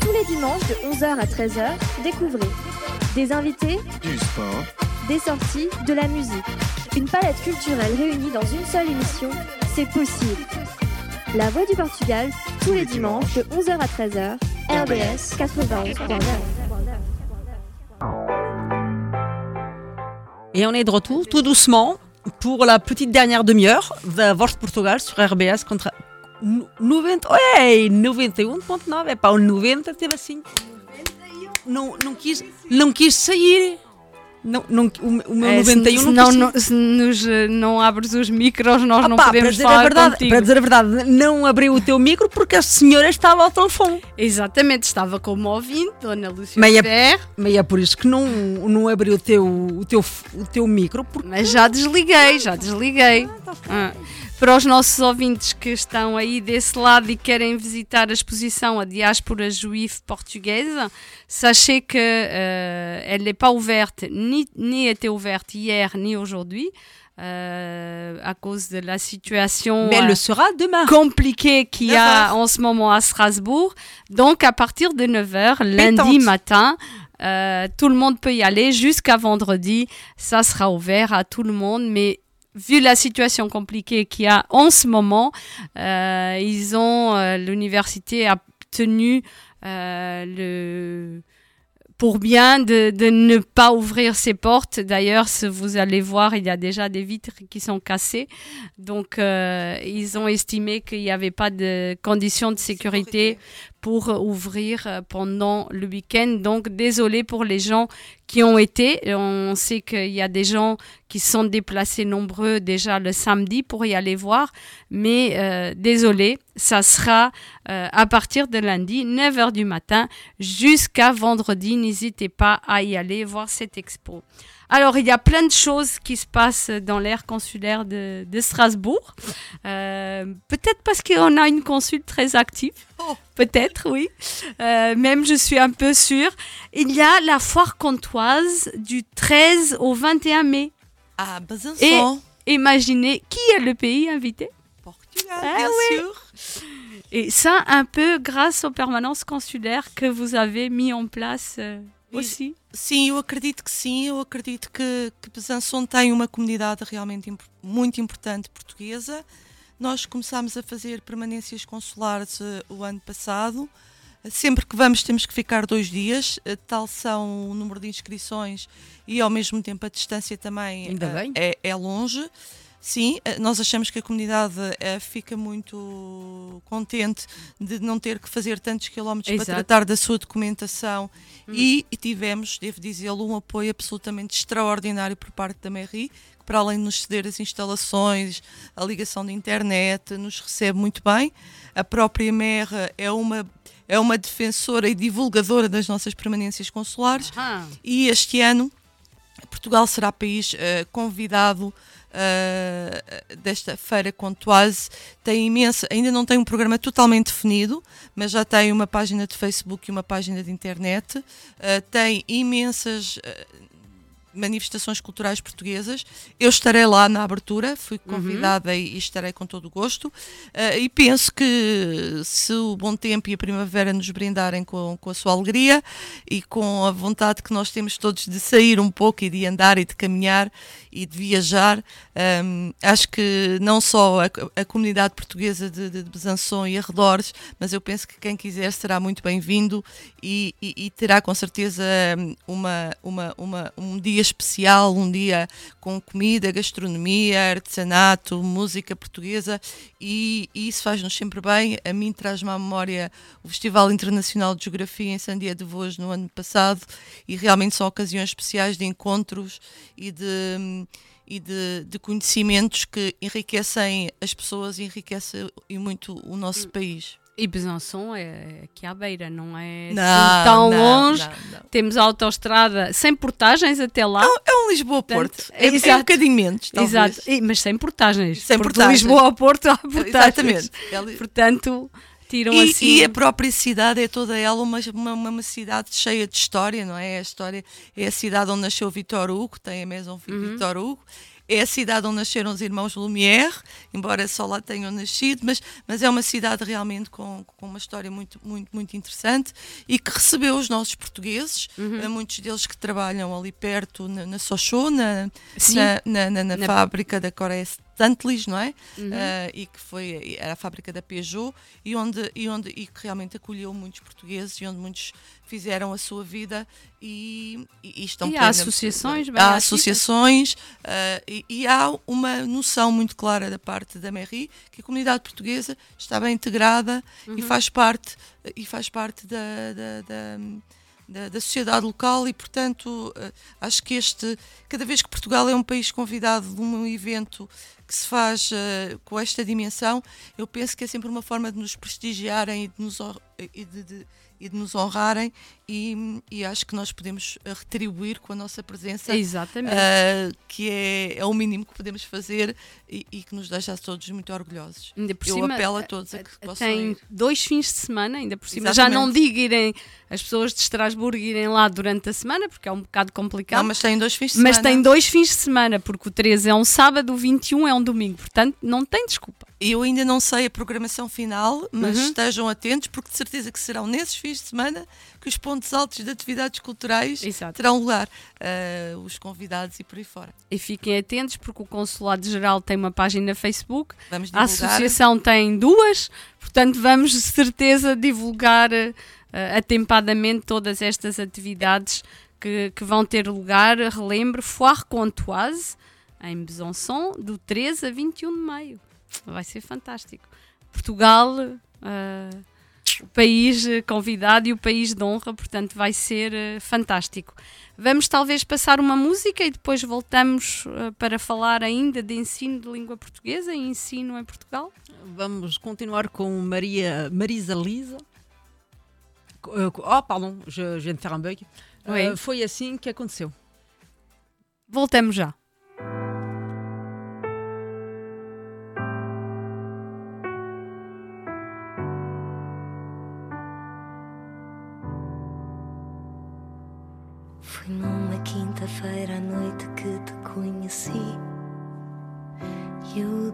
Tous les dimanches de 11h à 13h, découvrez des invités, Du sport, des sorties, de la musique. Une palette culturelle réunie dans une seule émission, c'est possible. La Voix du Portugal, tous les dimanches de 11h à 13h, RBS 91.9. Et on est de retour tout doucement pour la petite dernière demi-heure de Voz Portugal sur RBS 90, ei, 91.9, é pá, o 90 teve assim. Não, não, quis, não quis sair. Não, não, o, o meu É, 91 se, não, não, quis não, se nos, eh, não abres os micros, nós não Pá, para podemos dizer, a falar verdade, contigo. para dizer a verdade, não abriu o teu micro porque a senhora estava ao telefone. Exatamente, estava como ouvinte, Dona Lúcia Mas é, mas é por isso que não, não abriu o teu, o teu, o teu micro. Porque... Mas já desliguei, já desliguei. Ah, Para os nossos ouvintes que estão aí desse lado e querem visitar a exposição A Diáspora Juive Portugaise, sachez que euh, elle n'est pas ouverte, ni, ni était ouverte hier ni aujourd'hui. euh, à cause de la situation Mais elle le sera demain. compliquée qu'il y a 9 heures. en ce moment à Strasbourg. Donc à partir de 9h, lundi matin, euh, tout le monde peut y aller jusqu'à vendredi. Ça sera ouvert à tout le monde. Mais vu la situation compliquée qu'il y a en ce moment, euh, ils ont euh, l'université a tenu euh, le pour bien de, de ne pas ouvrir ses portes. D'ailleurs, vous allez voir, il y a déjà des vitres qui sont cassées. Donc, ils ont estimé qu'il n'y avait pas de conditions de sécurité pour ouvrir euh, pendant le week-end. Donc, désolé pour les gens qui ont été. On sait qu'il y a des gens qui sont déplacés nombreux déjà le samedi pour y aller voir. Mais euh, désolé, ça sera euh, à partir de lundi, 9h du matin, jusqu'à vendredi. N'hésitez pas à y aller voir cette expo. Alors, il y a plein de choses qui se passent dans l'ère consulaire de, de Strasbourg. Euh, Peut-être parce qu'on a une consul très active. Peut-être, oui. Euh, même, je suis un peu sûre. Il y a la foire comtoise du 13 au 21 mai. Ah, Besançon. Et imaginez, qui est le pays invité? Portugal, Ah bien oui. sûr. Et ça, un peu grâce aux permanences consulaires que vous avez mis en place euh, aussi? Sim, eu acredito que sim. Eu acredito que, que Besançon tem uma comunidade realmente imp- muito importante portuguesa. Nós começámos a fazer permanências consulares eh, o ano passado. Sempre que vamos temos que ficar dois dias, eh, tal são o número de inscrições e ao mesmo tempo a distância também bem. é, é longe. Sim, eh, nós achamos que a comunidade eh, fica muito contente de não ter que fazer tantos quilómetros para Exato. tratar da sua documentação Hum. e, e tivemos, devo dizê-lo, um apoio absolutamente extraordinário por parte da Mairie, que para além de nos ceder as instalações, a ligação de internet, nos recebe muito bem. A própria Merra é uma é uma defensora e divulgadora das nossas permanências consulares e este ano Portugal será país eh, convidado eh, desta feira Contoise. Tem imensa, ainda não tem um programa totalmente definido, mas já tem uma página de Facebook e uma página de internet. Eh, tem imensas eh, manifestações culturais portuguesas. Eu estarei lá na abertura, fui convidada e, e estarei com todo o gosto. Eh, e penso que se o bom tempo e a primavera nos brindarem com, com a sua alegria e com a vontade que nós temos todos de sair um pouco e de andar e de caminhar e de viajar, ehm, acho que não só a, a comunidade portuguesa de, de, Besançon e arredores, mas eu penso que quem quiser será muito bem-vindo e, e- e terá com certeza uma, uma, uma, um dia especial, um dia com comida, gastronomia, artesanato, música portuguesa e, e isso faz-nos sempre bem. A mim traz-me à memória o Festival Internacional de Geografia em Sandia de Voz no ano passado e realmente são ocasiões especiais de encontros e de. hum, e de, de conhecimentos que enriquecem as pessoas e enriquecem muito o nosso país. E Besançon é aqui à beira, não é assim Não, tão não, longe. não. Temos a autoestrada sem portagens até lá. É um Lisboa-Porto. É, é um exato. bocadinho menos, talvez. Exato, E- mas sem portagens. Sem porque portagens. De Lisboa ao Porto há portagens. Exatamente. Portanto, tiram E, assim. e a própria cidade é toda ela uma, uma, uma cidade cheia de história, não é? A história é a cidade onde nasceu Vitor Hugo, tem a Maison Uhum. Vitor Hugo. É a cidade onde nasceram os irmãos Lumière, embora só lá tenham nascido, mas, mas é uma cidade realmente com, com uma história muito, muito, muito interessante e que recebeu os nossos portugueses, Uhum. eh, muitos deles que trabalham ali perto na, na Sochaux, na, na, na, na- fábrica da Coreste Tantlis, não é? Uhum. Ah, e que foi era a fábrica da Peugeot e onde e onde e que realmente acolheu muitos portugueses e onde muitos fizeram a sua vida e, e, e estão E há associações bem há associações ah, e, e há uma noção muito clara da parte da Merri que a comunidade portuguesa está bem integrada e Uhum. faz parte e faz parte da, da- da- da, da sociedade local e, portanto, eh, acho que este, cada vez que Portugal é um país convidado de um evento que se faz eh, com esta dimensão, eu penso que é sempre uma forma de nos prestigiarem e de nos, hor- e de, de- e de nos honrarem e, e acho que nós podemos eh, retribuir com a nossa presença Exatamente. eh, que é, é o mínimo que podemos fazer e, e que nos deixa a todos muito orgulhosos. Ainda por eu cima, apelo a todos a que possam Tem ir. dois fins de semana, ainda por cima. Já não Exatamente. digo irem as pessoas de Estrasburgo irem lá durante a semana, porque é um bocado complicado. Não, mas tem dois fins de Mas semana. tem dois fins de semana, porque o 13 é um sábado, o 21 é um domingo. Portanto, não tem desculpa. Eu ainda não sei a programação final, mas Uhum. estejam atentos, porque de certeza que serão nesses fins de semana que os pontos altos de atividades culturais terão lugar. Ah, os convidados e por aí fora. E fiquem atentos, porque o Consulado Geral tem uma página no Facebook, a. Associação tem duas, portanto, vamos de certeza divulgar eh, atempadamente todas estas atividades que, que vão ter lugar. Relembro, Foire Contoise, em Besançon, do 13 a 21 de maio. Vai ser fantástico. Portugal, eh, o país convidado e o país de honra, portanto, vai ser eh, fantástico. Vamos talvez passar uma música e depois voltamos eh, para falar ainda de ensino de língua portuguesa e ensino em Portugal. Vamos continuar com Maria, Marisa Lisa. Oh, pardon, je, je viens de faire un bug. Foi assim que aconteceu. Voltamos já.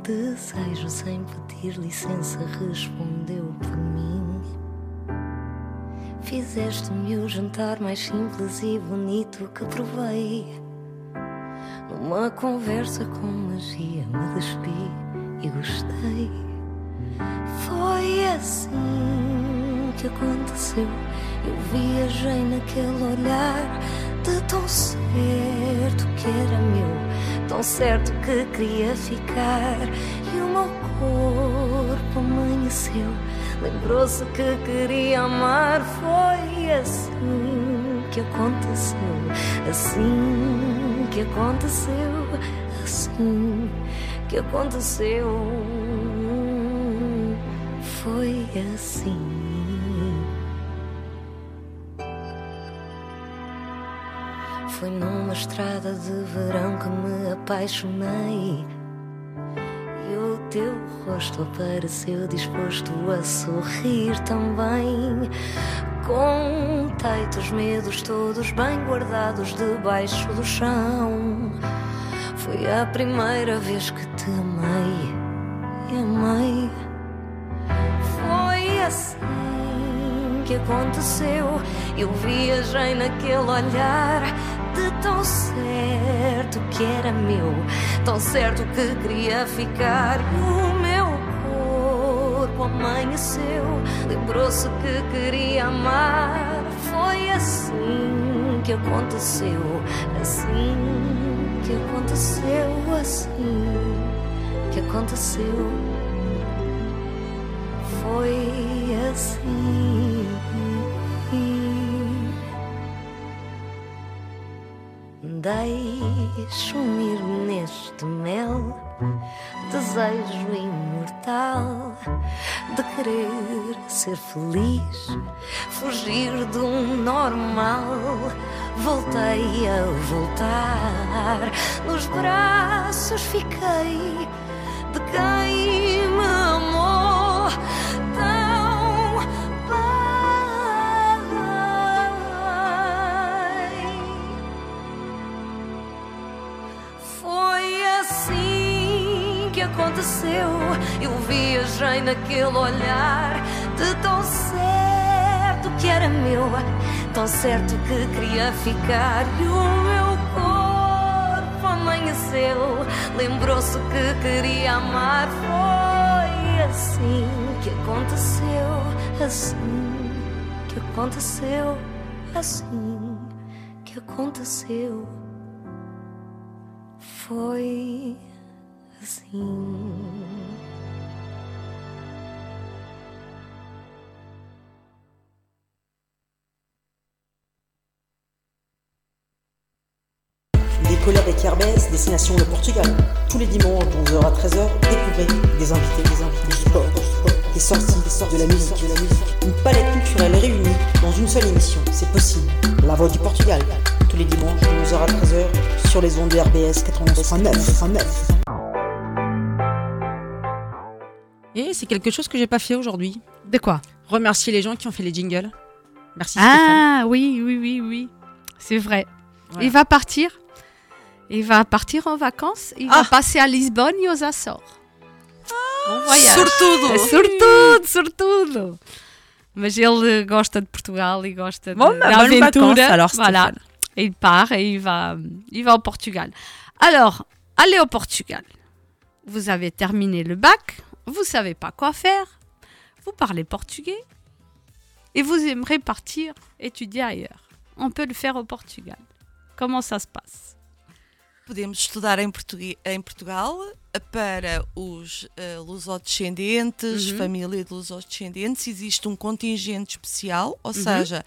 Desejo, sem pedir licença, respondeu por mim. Fizeste-me o jantar mais simples e bonito que provei. Numa conversa com magia, me despi e gostei. Foi assim que aconteceu. Eu viajei naquele olhar de tão certo que era meu, tão certo que queria ficar. E o meu corpo amanheceu, lembrou-se que queria amar. Foi assim que aconteceu, assim que aconteceu, assim que aconteceu. Foi assim. Foi numa estrada de verão que me apaixonei. E o teu rosto apareceu disposto a sorrir também. Contei-te os medos todos bem guardados debaixo do chão. Foi a primeira vez que te amei. E amei. Foi assim que aconteceu. Eu viajei naquele olhar tão certo que era meu, tão certo que queria ficar. O meu corpo amanheceu, lembrou-se que queria amar. Foi assim que aconteceu, assim que aconteceu, assim que aconteceu. Foi assim. Deixo-me ir neste mel, desejo imortal de querer ser feliz, fugir do normal. Voltei a voltar, nos braços fiquei de quem me amou que aconteceu. Eu viajei naquele olhar de tão certo que era meu, tão certo que queria ficar. E o meu corpo conheceu, lembrou-se que queria amar. Foi assim que aconteceu, assim que aconteceu, assim que aconteceu. Foi assim. Des avec RBS, destination le Portugal. Tous les dimanches de 11h à 13h, découvrez des invités, des invités, du sport, des sorties, des sorties de la musique, de la musique. Une palette culturelle réunie dans une seule émission, c'est possible. La voix du Portugal. Tous les dimanches de 11h à 13h sur les ondes de RBS 91.9. Et c'est quelque chose que j'ai pas fait aujourd'hui. De quoi? Remercier les gens qui ont fait les jingles. Merci Ah oui, oui, oui, oui. C'est vrai. Voilà. Il va partir. Il va partir en vacances. Il va passer à Lisbonne et aux Açores. Bom voyage. Sortudo. Sortudo, sortudo. Mas ele gosta de Portugal e gosta Bon, de, bah, aventura. vacances, alors, voilà. Et il part et il va, il va au Portugal. Alors, allez au Portugal. Vous avez terminé le bac. Vous savez pas quoi faire. Vous parlez portugais. Et vous aimeriez partir étudier ailleurs. On peut le faire au Portugal. Comment ça se passe Podemos estudar em, portuguê- em Portugal para os eh, lusodescendentes, Uhum. família de lusodescendentes. Existe um contingente especial, ou Uhum. seja,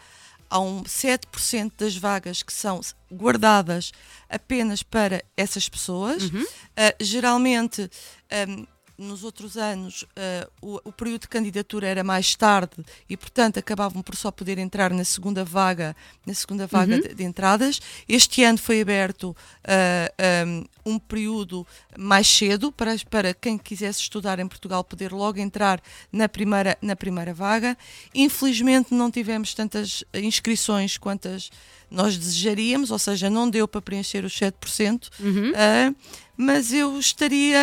há um 7% das vagas que são guardadas apenas para essas pessoas. Uhum. Eh, geralmente, ehm, nos outros anos, eh, o, o período de candidatura era mais tarde e, portanto, acabavam por só poder entrar na segunda vaga, na segunda vaga Uhum. de, de entradas. Este ano foi aberto eh, um, um período mais cedo para, para quem quisesse estudar em Portugal poder logo entrar na primeira, na primeira vaga. Infelizmente não tivemos tantas inscrições quantas nós desejaríamos, ou seja, não deu para preencher os 7%, Uhum. ah, mas eu estaria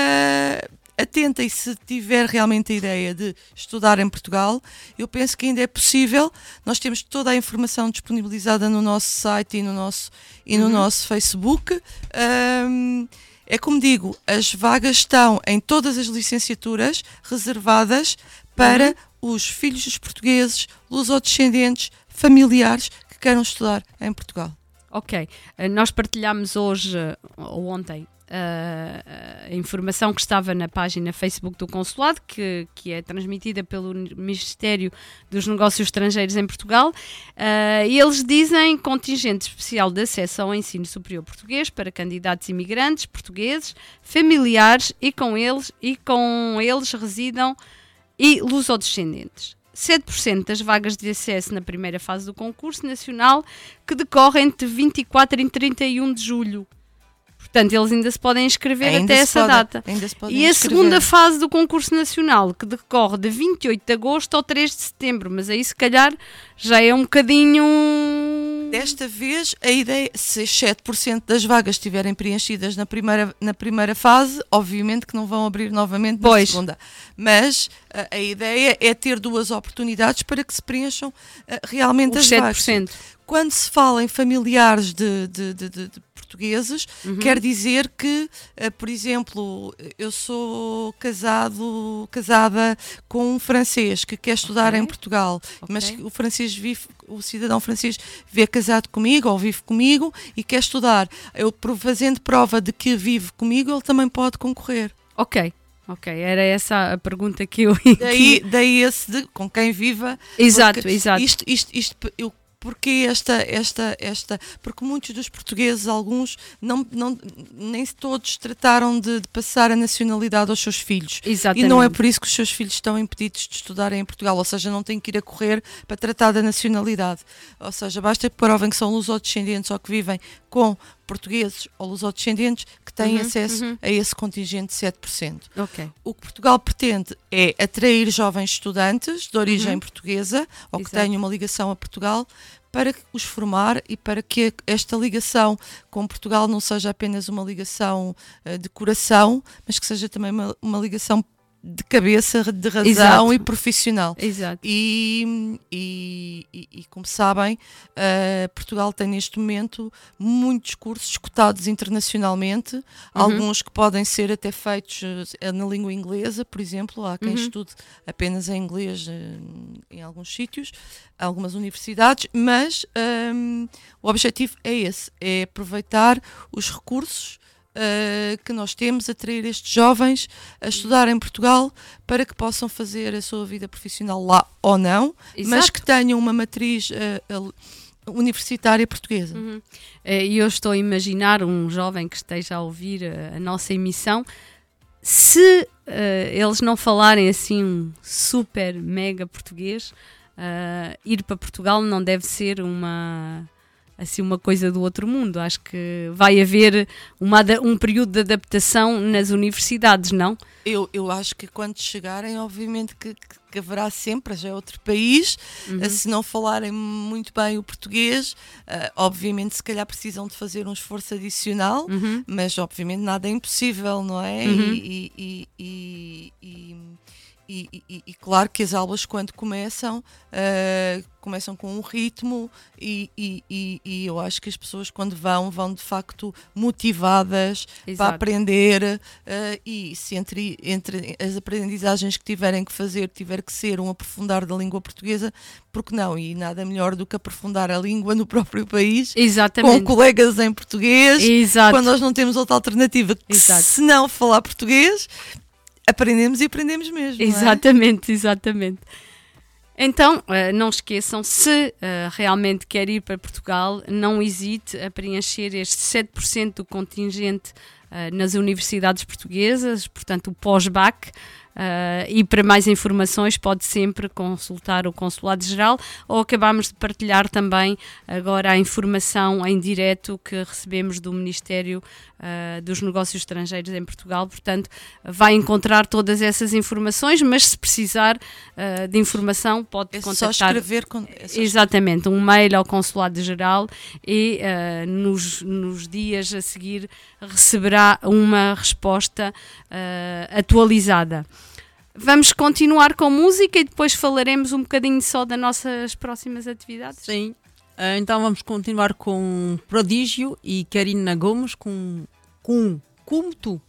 atenta e se tiver realmente a ideia de estudar em Portugal, eu penso que ainda é possível. Nós temos toda a informação disponibilizada no nosso site e no nosso, e no Uhum. nosso Facebook. Ahm, é como digo, as vagas estão em todas as licenciaturas reservadas para os filhos dos portugueses, lusodescendentes, familiares que queiram estudar em Portugal. Ok. Eh, Nós partilhámos hoje, ou ontem, a informação que estava na página Facebook do Consulado, que, que é transmitida pelo Ministério dos Negócios Estrangeiros em Portugal. Eh, e eles dizem contingente especial de acesso ao ensino superior português para candidatos imigrantes portugueses, familiares e com eles, e com eles residam e lusodescendentes. 7% das vagas de acesso na primeira fase do concurso nacional que decorre entre 24 e 31 de julho. Portanto, eles ainda se podem inscrever Ainda até essa podem- data. e a inscrever. segunda fase do concurso nacional, que decorre de 28 de agosto ao 3 de setembro, mas aí se calhar já é um bocadinho. Desta vez, a ideia, se 7% das vagas estiverem preenchidas na primeira, na primeira fase, obviamente que não vão abrir novamente na Pois. segunda. Mas a, a ideia é ter duas oportunidades para que se preencham ah, realmente Os as vagas. 7%. Quando se fala em familiares de- de- de- de portugueses, Uhum. quer dizer que, ah, por exemplo, eu sou casado, casada com um francês que quer estudar em Portugal, mas que o francês vive, o cidadão francês vê casado comigo ou vive comigo e quer estudar. Eu fazendo prova de que vive comigo, ele também pode concorrer. Ok, ok, era essa a pergunta que eu. Daí, daí esse de com quem viva. Exato, exato. Isto, isto, isto, eu, porque esta, esta, esta, porque muitos dos portugueses, alguns, não, não, nem todos trataram de, de passar a nacionalidade aos seus filhos. Exatamente. E não é por isso que os seus filhos estão impedidos de estudarem em Portugal, ou seja, não têm que ir a correr para tratar da nacionalidade. Ou seja, basta que provem que são lusodescendentes ou que vivem com portugueses ou lusodescendentes que têm Uhum, acesso uhum. a esse contingente de 7%. Ok. O que Portugal pretende é atrair jovens estudantes de origem Uhum. portuguesa ou que Exato. tenham uma ligação a Portugal para os formar e para que esta ligação com Portugal não seja apenas uma ligação eh, de coração, mas que seja também uma, uma ligação de cabeça, de razão Exato. e profissional. Exato. E, e, e- como sabem, eh, Portugal tem neste momento muitos cursos cotados internacionalmente, Uhum. alguns que podem ser até feitos eh, na língua inglesa, por exemplo, há quem Uhum. estude apenas em inglês eh, em alguns sítios, algumas universidades, mas ehm, o objetivo é esse, é aproveitar os recursos eh, que nós temos, atrair estes jovens a estudar em Portugal para que possam fazer a sua vida profissional lá ou não, mas Exato. que tenham uma matriz al- universitária portuguesa. Uhum. Eh, E eu estou a imaginar um jovem que esteja a ouvir a nossa emissão. Se eh, eles não falarem assim um super mega português, eh, ir para Portugal não deve ser uma assim uma coisa do outro mundo. Acho que vai haver uma, um período de adaptação nas universidades, não? Eu, eu acho que quando chegarem, obviamente que, que- haverá sempre, já é outro país, Uhum. eh, se não falarem muito bem o português, eh, obviamente se calhar precisam de fazer um esforço adicional, Uhum. mas obviamente nada é impossível, não é? Uhum. E, e- e- e- e- e- e- claro que as aulas quando começam, eh, começam com um ritmo e, e- eu acho que as pessoas quando vão, vão de facto motivadas para Exato. aprender eh, e se entre, entre as aprendizagens que tiverem que fazer tiver que ser um aprofundar da língua portuguesa, porque não? E nada melhor do que aprofundar a língua no próprio país, Exatamente. com colegas em português, Exato. quando nós não temos outra alternativa que Exato. se não falar português, aprendemos e aprendemos mesmo. não é? Exatamente, exatamente. Então, eh, não esqueçam, se eh, realmente quer ir para Portugal, não hesite a preencher este 7% do contingente eh, nas universidades portuguesas, portanto, o pós-BAC. Eh, e para mais informações pode sempre consultar o Consulado-Geral ou acabamos de partilhar também agora a informação em direto que recebemos do Ministério eh, dos Negócios Estrangeiros em Portugal. Portanto, vai encontrar todas essas informações, mas se precisar eh, de informação pode É só contactar. escrever con- é só Exatamente, um mail ao Consulado-Geral e eh, nos, nos dias a seguir receberá uma resposta atualizada. Vamos continuar com música e depois falaremos um bocadinho só das nossas próximas atividades. Sim. Ah, então vamos continuar com Prodígio e Karina Gomes com, com Como Tu.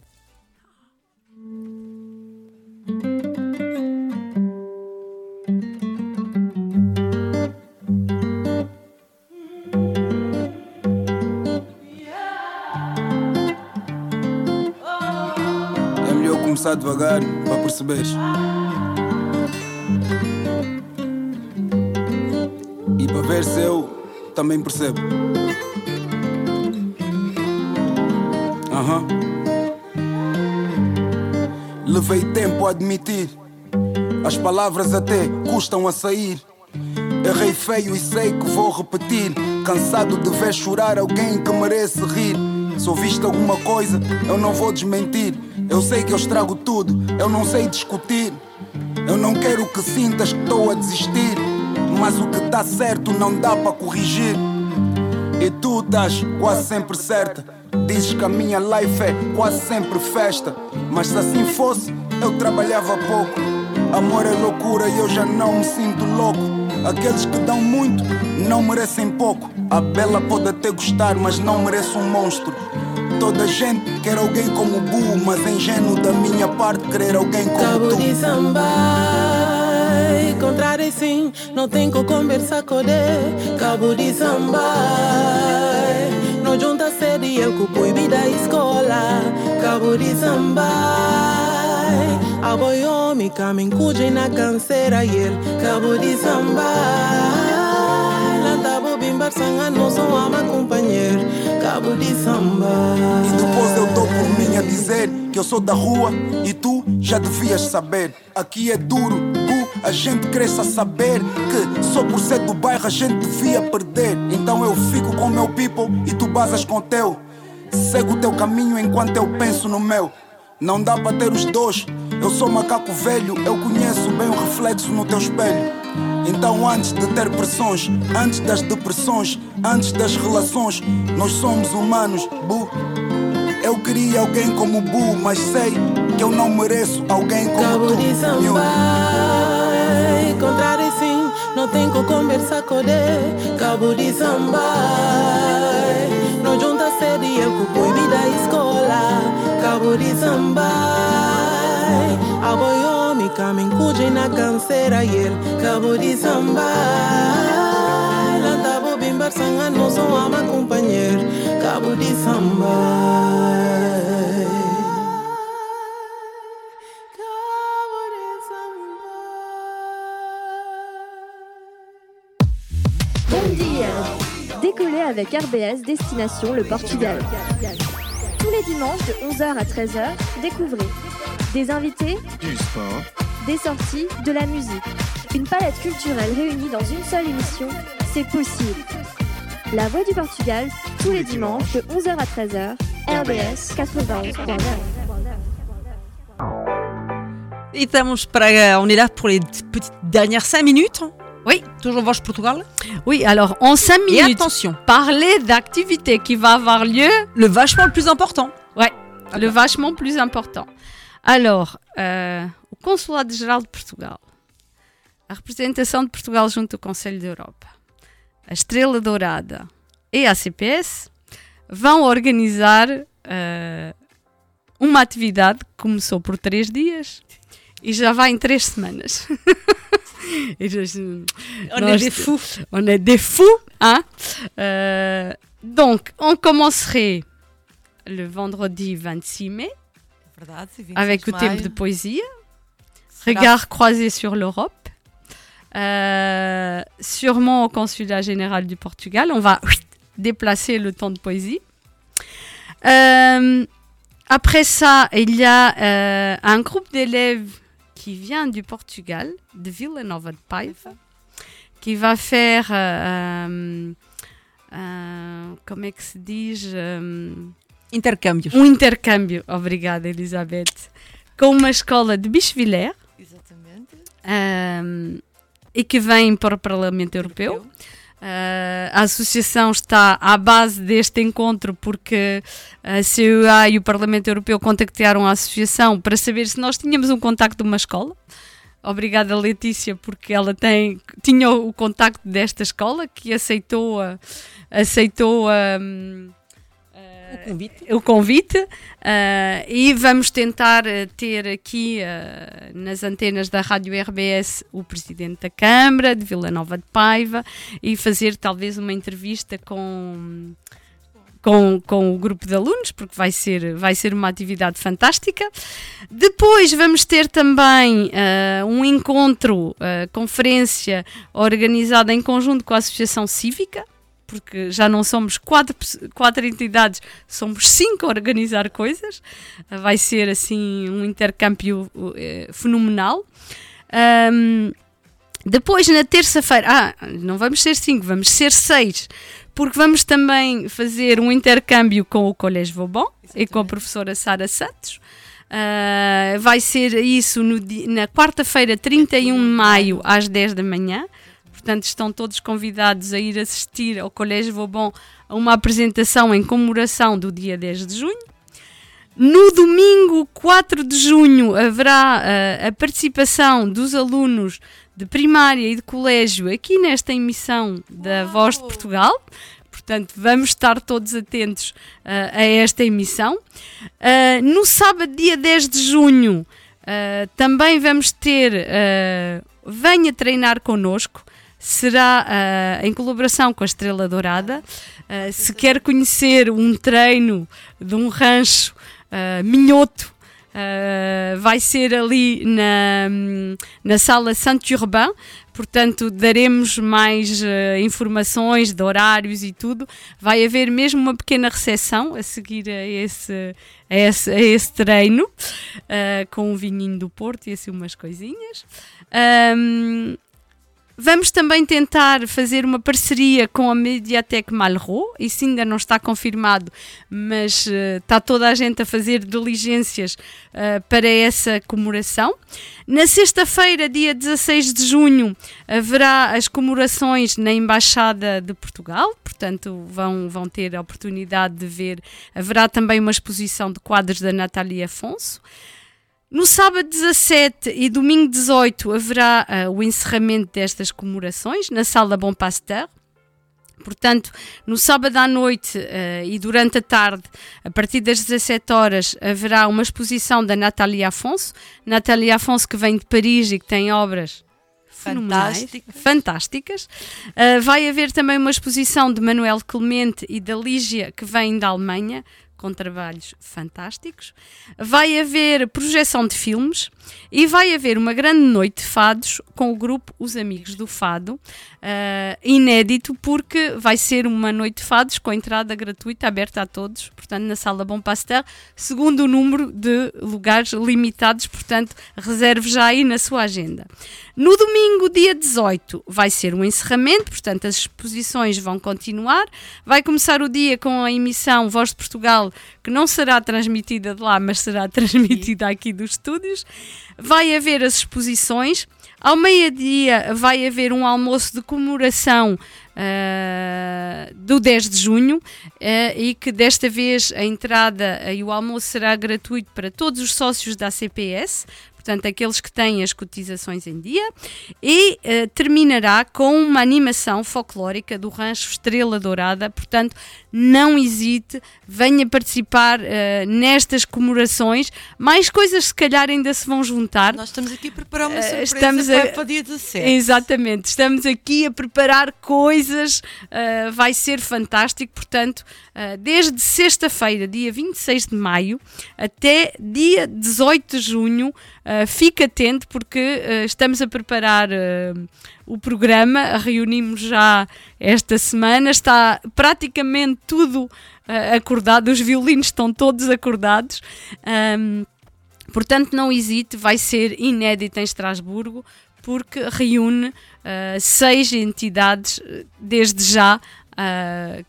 Começar devagar para perceberes. E para ver se eu também percebo. Aham. Levei tempo a admitir. As palavras até custam a sair. Errei feio e sei que vou repetir. Cansado de ver chorar alguém que merece rir. Se ouviste alguma coisa, eu não vou desmentir. Eu sei que eu estrago tudo, eu não sei discutir. Eu não quero que sintas que estou a desistir. Mas o que tá certo não dá para corrigir. E tu estás quase sempre certa. Dizes que a minha life é quase sempre festa. Mas se assim fosse, eu trabalhava pouco. Amor é loucura e eu já não me sinto louco. Aqueles que dão muito não merecem pouco. A bela pode até gostar, mas não merece um monstro. Toda gente quer alguém como Bu, mas é ingênuo da minha parte querer alguém como Cabo tu. de samba, contrário sim, não tem que conversar com ele. Cabo de samba, não junta sede e eu que proibi da escola. Cabo de samba, a boiomi caminho cuja na canseira e ele. Cabo de samba, ama companheiro. Cabo de samba. E depois eu dou por mim a dizer que eu sou da rua e tu já devias saber. Aqui é duro, bu, a gente cresce a saber que só por ser do bairro a gente devia perder. Então eu fico com meu people e tu basas com teu. Segue o teu caminho enquanto eu penso no meu. Não dá para ter os dois. Eu sou macaco velho, eu conheço bem o reflexo no teu espelho. Então, antes de ter pressões, antes das depressões, antes das relações, nós somos humanos, bu. Eu queria alguém como Bu, mas sei que eu não mereço alguém como Cabo tu. de miúdo. samba, contrário sim, não tem com conversa com ele. Cabo de samba, não junta sede eu com proibida escola. Cabo de samba, aboiou me caminho cuide na canseira e ele. Cabo de samba, lanta bobimbar sanga não sou ama companheiro. Cabo de samba. Bon dia Décollez avec RBS Destination le Portugal. Tous les dimanches de 11h à 13h, découvrez des invités, Du sport, des sorties, de la musique. Une palette culturelle réunie dans une seule émission, c'est possible. La Voix du Portugal, tous les dimanches de 11h à 13h, RBS 91.9. E estamos para, on est là pour les petites dernières 5 minutes. Oui. Toujours Voix Portugal? Oui, alors en 5 Et minutes, attention, parler d'activité qui va avoir lieu. le vachement le plus important. Ouais, le vachement plus important. Alors, euh, o Consulado-Geral de Portugal, a representação de Portugal junto ao Conselho da Europa, a Estrela Dourada e a CPS vão organizar euh, uma atividade que começou por três dias e já vai em três semanas. On est des fous. On est des fous, hein Euh, Donc, on commencerait le vendredi 26 mai Verdade, 26 avec o tempo maio. de poesia. Será- Regard croisé sur l'Europe. Euh, sûrement au consulat général du Portugal. On va déplacer le temps de poésie. Euh, après ça, il y a euh, un groupe d'élèves qui vient du Portugal, de Vila Nova de Paiva, qui va faire, que se diz? Intercâmbios. um intercâmbio, obrigada Elizabeth, com uma escola de Bichevillers Exatamente. ahm, e que vem para o Parlamento Europeu. Ah, a associação está à base deste encontro porque a CEA e o Parlamento Europeu contactaram a associação para saber se nós tínhamos um contacto de uma escola. Obrigada Letícia porque ela tem, tinha o contacto desta escola que aceitou a, aceitou a, O convite. o convite ah, e vamos tentar ah, ter aqui ah, nas antenas da Rádio RBS o Presidente da Câmara de Vila Nova de Paiva e fazer talvez uma entrevista com, com, com o grupo de alunos, porque vai ser, vai ser uma atividade fantástica. Depois vamos ter também ah, um encontro, ah, conferência organizada em conjunto com a Associação Cívica, porque já não somos quatro, quatro entidades, somos cinco a organizar coisas. Ah, Vai ser assim um intercâmbio eh, fenomenal. Ahm, depois, na terça-feira, ah, não vamos ser cinco, vamos ser seis, porque vamos também fazer um intercâmbio com o Colégio Vauban e com a professora Sara Santos. Ah, vai ser isso no na quarta-feira, 31 de maio, às 10 da manhã. Portanto, estão todos convidados a ir assistir ao Colégio Vauban a uma apresentação em comemoração do dia 10 de junho. No domingo 4 de junho haverá ah, a participação dos alunos de primária e de colégio aqui nesta emissão da Voz de Portugal. Portanto, vamos estar todos atentos ah, a esta emissão. Ah, no sábado, dia 10 de junho, também vamos ter Venha Treinar Connosco. Será ah, em colaboração com a Estrela Dourada. Ah, se quer conhecer um treino de um rancho ah, minhoto, ah, vai ser ali na, na sala Saint-Urbain. Portanto, daremos mais ah, informações de horários e tudo. Vai haver mesmo uma pequena recepção a seguir a esse, a esse, a esse treino, ah, com um vinhinho do Porto e assim umas coisinhas. Ahm, Vamos também tentar fazer uma parceria com a Mediatek Malraux, isso ainda não está confirmado, mas eh, está toda a gente a fazer diligências eh, para essa comemoração. Na sexta-feira, dia 16 de junho, haverá as comemorações na Embaixada de Portugal, portanto vão, vão ter a oportunidade de ver. Haverá também uma exposição de quadros da Natália Afonso. No sábado 17 e domingo 18 haverá ah, o encerramento destas comemorações na Sala Bom Pasteur. Portanto, no sábado à noite eh, e durante a tarde, a partir das 17 horas, haverá uma exposição da Nathalie Afonso. Nathalie Afonso, que vem de Paris e que tem obras Fantásticas. fantásticas. Uh, vai haver também uma exposição de Manuel Clemente e da Lígia, que vem da Alemanha, com trabalhos fantásticos. Vai haver projeção de filmes e vai haver uma grande noite de fados com o grupo Os Amigos do Fado, uh, inédito, porque vai ser uma noite de fados com entrada gratuita, aberta a todos, portanto, na Sala Bom Pasteur, segundo o número de lugares limitados, portanto, reserve já aí na sua agenda. No domingo, dia 18, vai ser um encerramento, portanto, as exposições vão continuar. Vai começar o dia com a emissão Voz de Portugal, que não será transmitida de lá, mas será transmitida aqui dos estúdios. Vai haver as exposições. Ao meio-dia vai haver um almoço de comemoração uh, do 10 de junho uh, e que desta vez a entrada e o almoço será gratuito para todos os sócios da CPS, portanto aqueles que têm as cotizações em dia, e eh, terminará com uma animação folclórica do Rancho Estrela Dourada, portanto não hesite, venha participar eh, nestas comemorações, mais coisas se calhar ainda se vão juntar. Nós estamos aqui a preparar uma Eh, surpresa para, para o dia 17. Exatamente, estamos aqui a preparar coisas, uh, vai ser fantástico. Portanto, uh, desde sexta-feira, dia 26 de maio, até dia 18 de junho, uh, fique atento porque uh, estamos a preparar uh, o programa, reunimos já esta semana, está praticamente tudo acordado, os violinos estão todos acordados. Um, Portanto, não hesite, vai ser inédito em Estrasburgo, porque reúne seis entidades desde já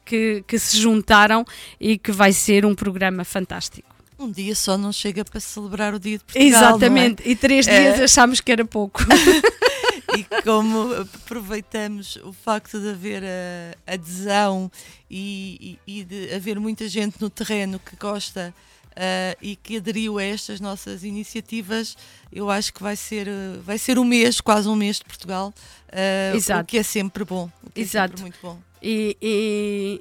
que, que se juntaram e que vai ser um programa fantástico. Um dia só não chega para celebrar o dia de Portugal. Exatamente, não é? e três É. dias achámos que era pouco. e como aproveitamos o facto de haver a adesão e, e- e de haver muita gente no terreno que gosta ah, e que aderiu a estas nossas iniciativas, eu acho que vai ser, ah, vai ser um mês, quase um mês de Portugal, ah, Exato. o que é sempre bom. o que é Exato. sempre muito bom. E, e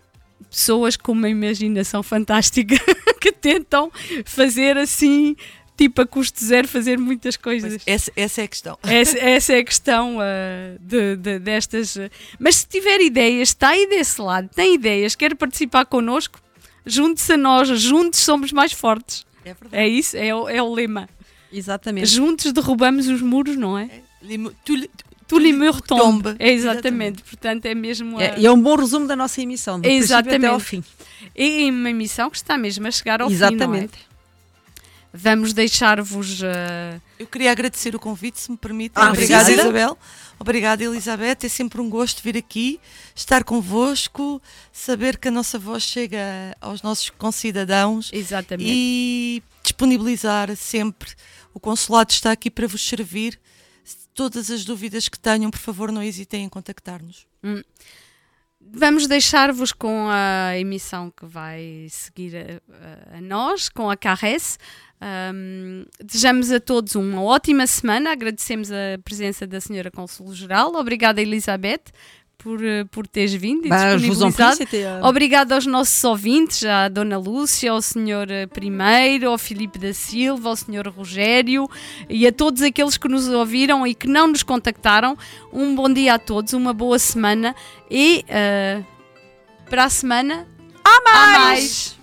pessoas com uma imaginação fantástica que tentam fazer assim, tipo a custo zero, fazer muitas coisas. Essa, essa é a questão. Essa, essa é a questão ah, de, de- destas. ah, Mas se tiver ideias, está aí desse lado, tem ideias, quer participar connosco, junte-se a nós, juntos somos mais fortes. É verdade. É isso, é, o- é o lema. Exatamente. Juntos derrubamos os muros, não é? Les- le- Tous les murs tombent. tombent. É exatamente. Portanto, é mesmo. a- É, é um bom resumo da nossa emissão, do Exatamente. até ao fim. E uma emissão que está mesmo a chegar ao fim. Exatamente. não é? Vamos deixar-vos. ah, Eu queria agradecer o convite, se me permite. Ah, Obrigada, obrigada. Isabel. Obrigada, Elizabeth. É sempre um gosto vir aqui, estar convosco, saber que a nossa voz chega aos nossos concidadãos Exatamente. e disponibilizar sempre. O consulado está aqui para vos servir. Todas as dúvidas que tenham, por favor, não hesitem em contactar-nos. Hum. Vamos deixar-vos com a emissão que vai seguir a, a- nós, com a Carres. Ahm, desejamos a todos uma ótima semana. Agradecemos a presença da Senhora Consul-Geral. Obrigada, Elizabeth, por, eh, por teres vindo e Bah, disponibilizado. Obrigada aos nossos ouvintes, à Dona Lúcia, ao Senhor eh, Primeiro, ao Filipe da Silva, ao Senhor Rogério e a todos aqueles que nos ouviram e que não nos contactaram. Um bom dia a todos, uma boa semana e eh, para a semana há mais.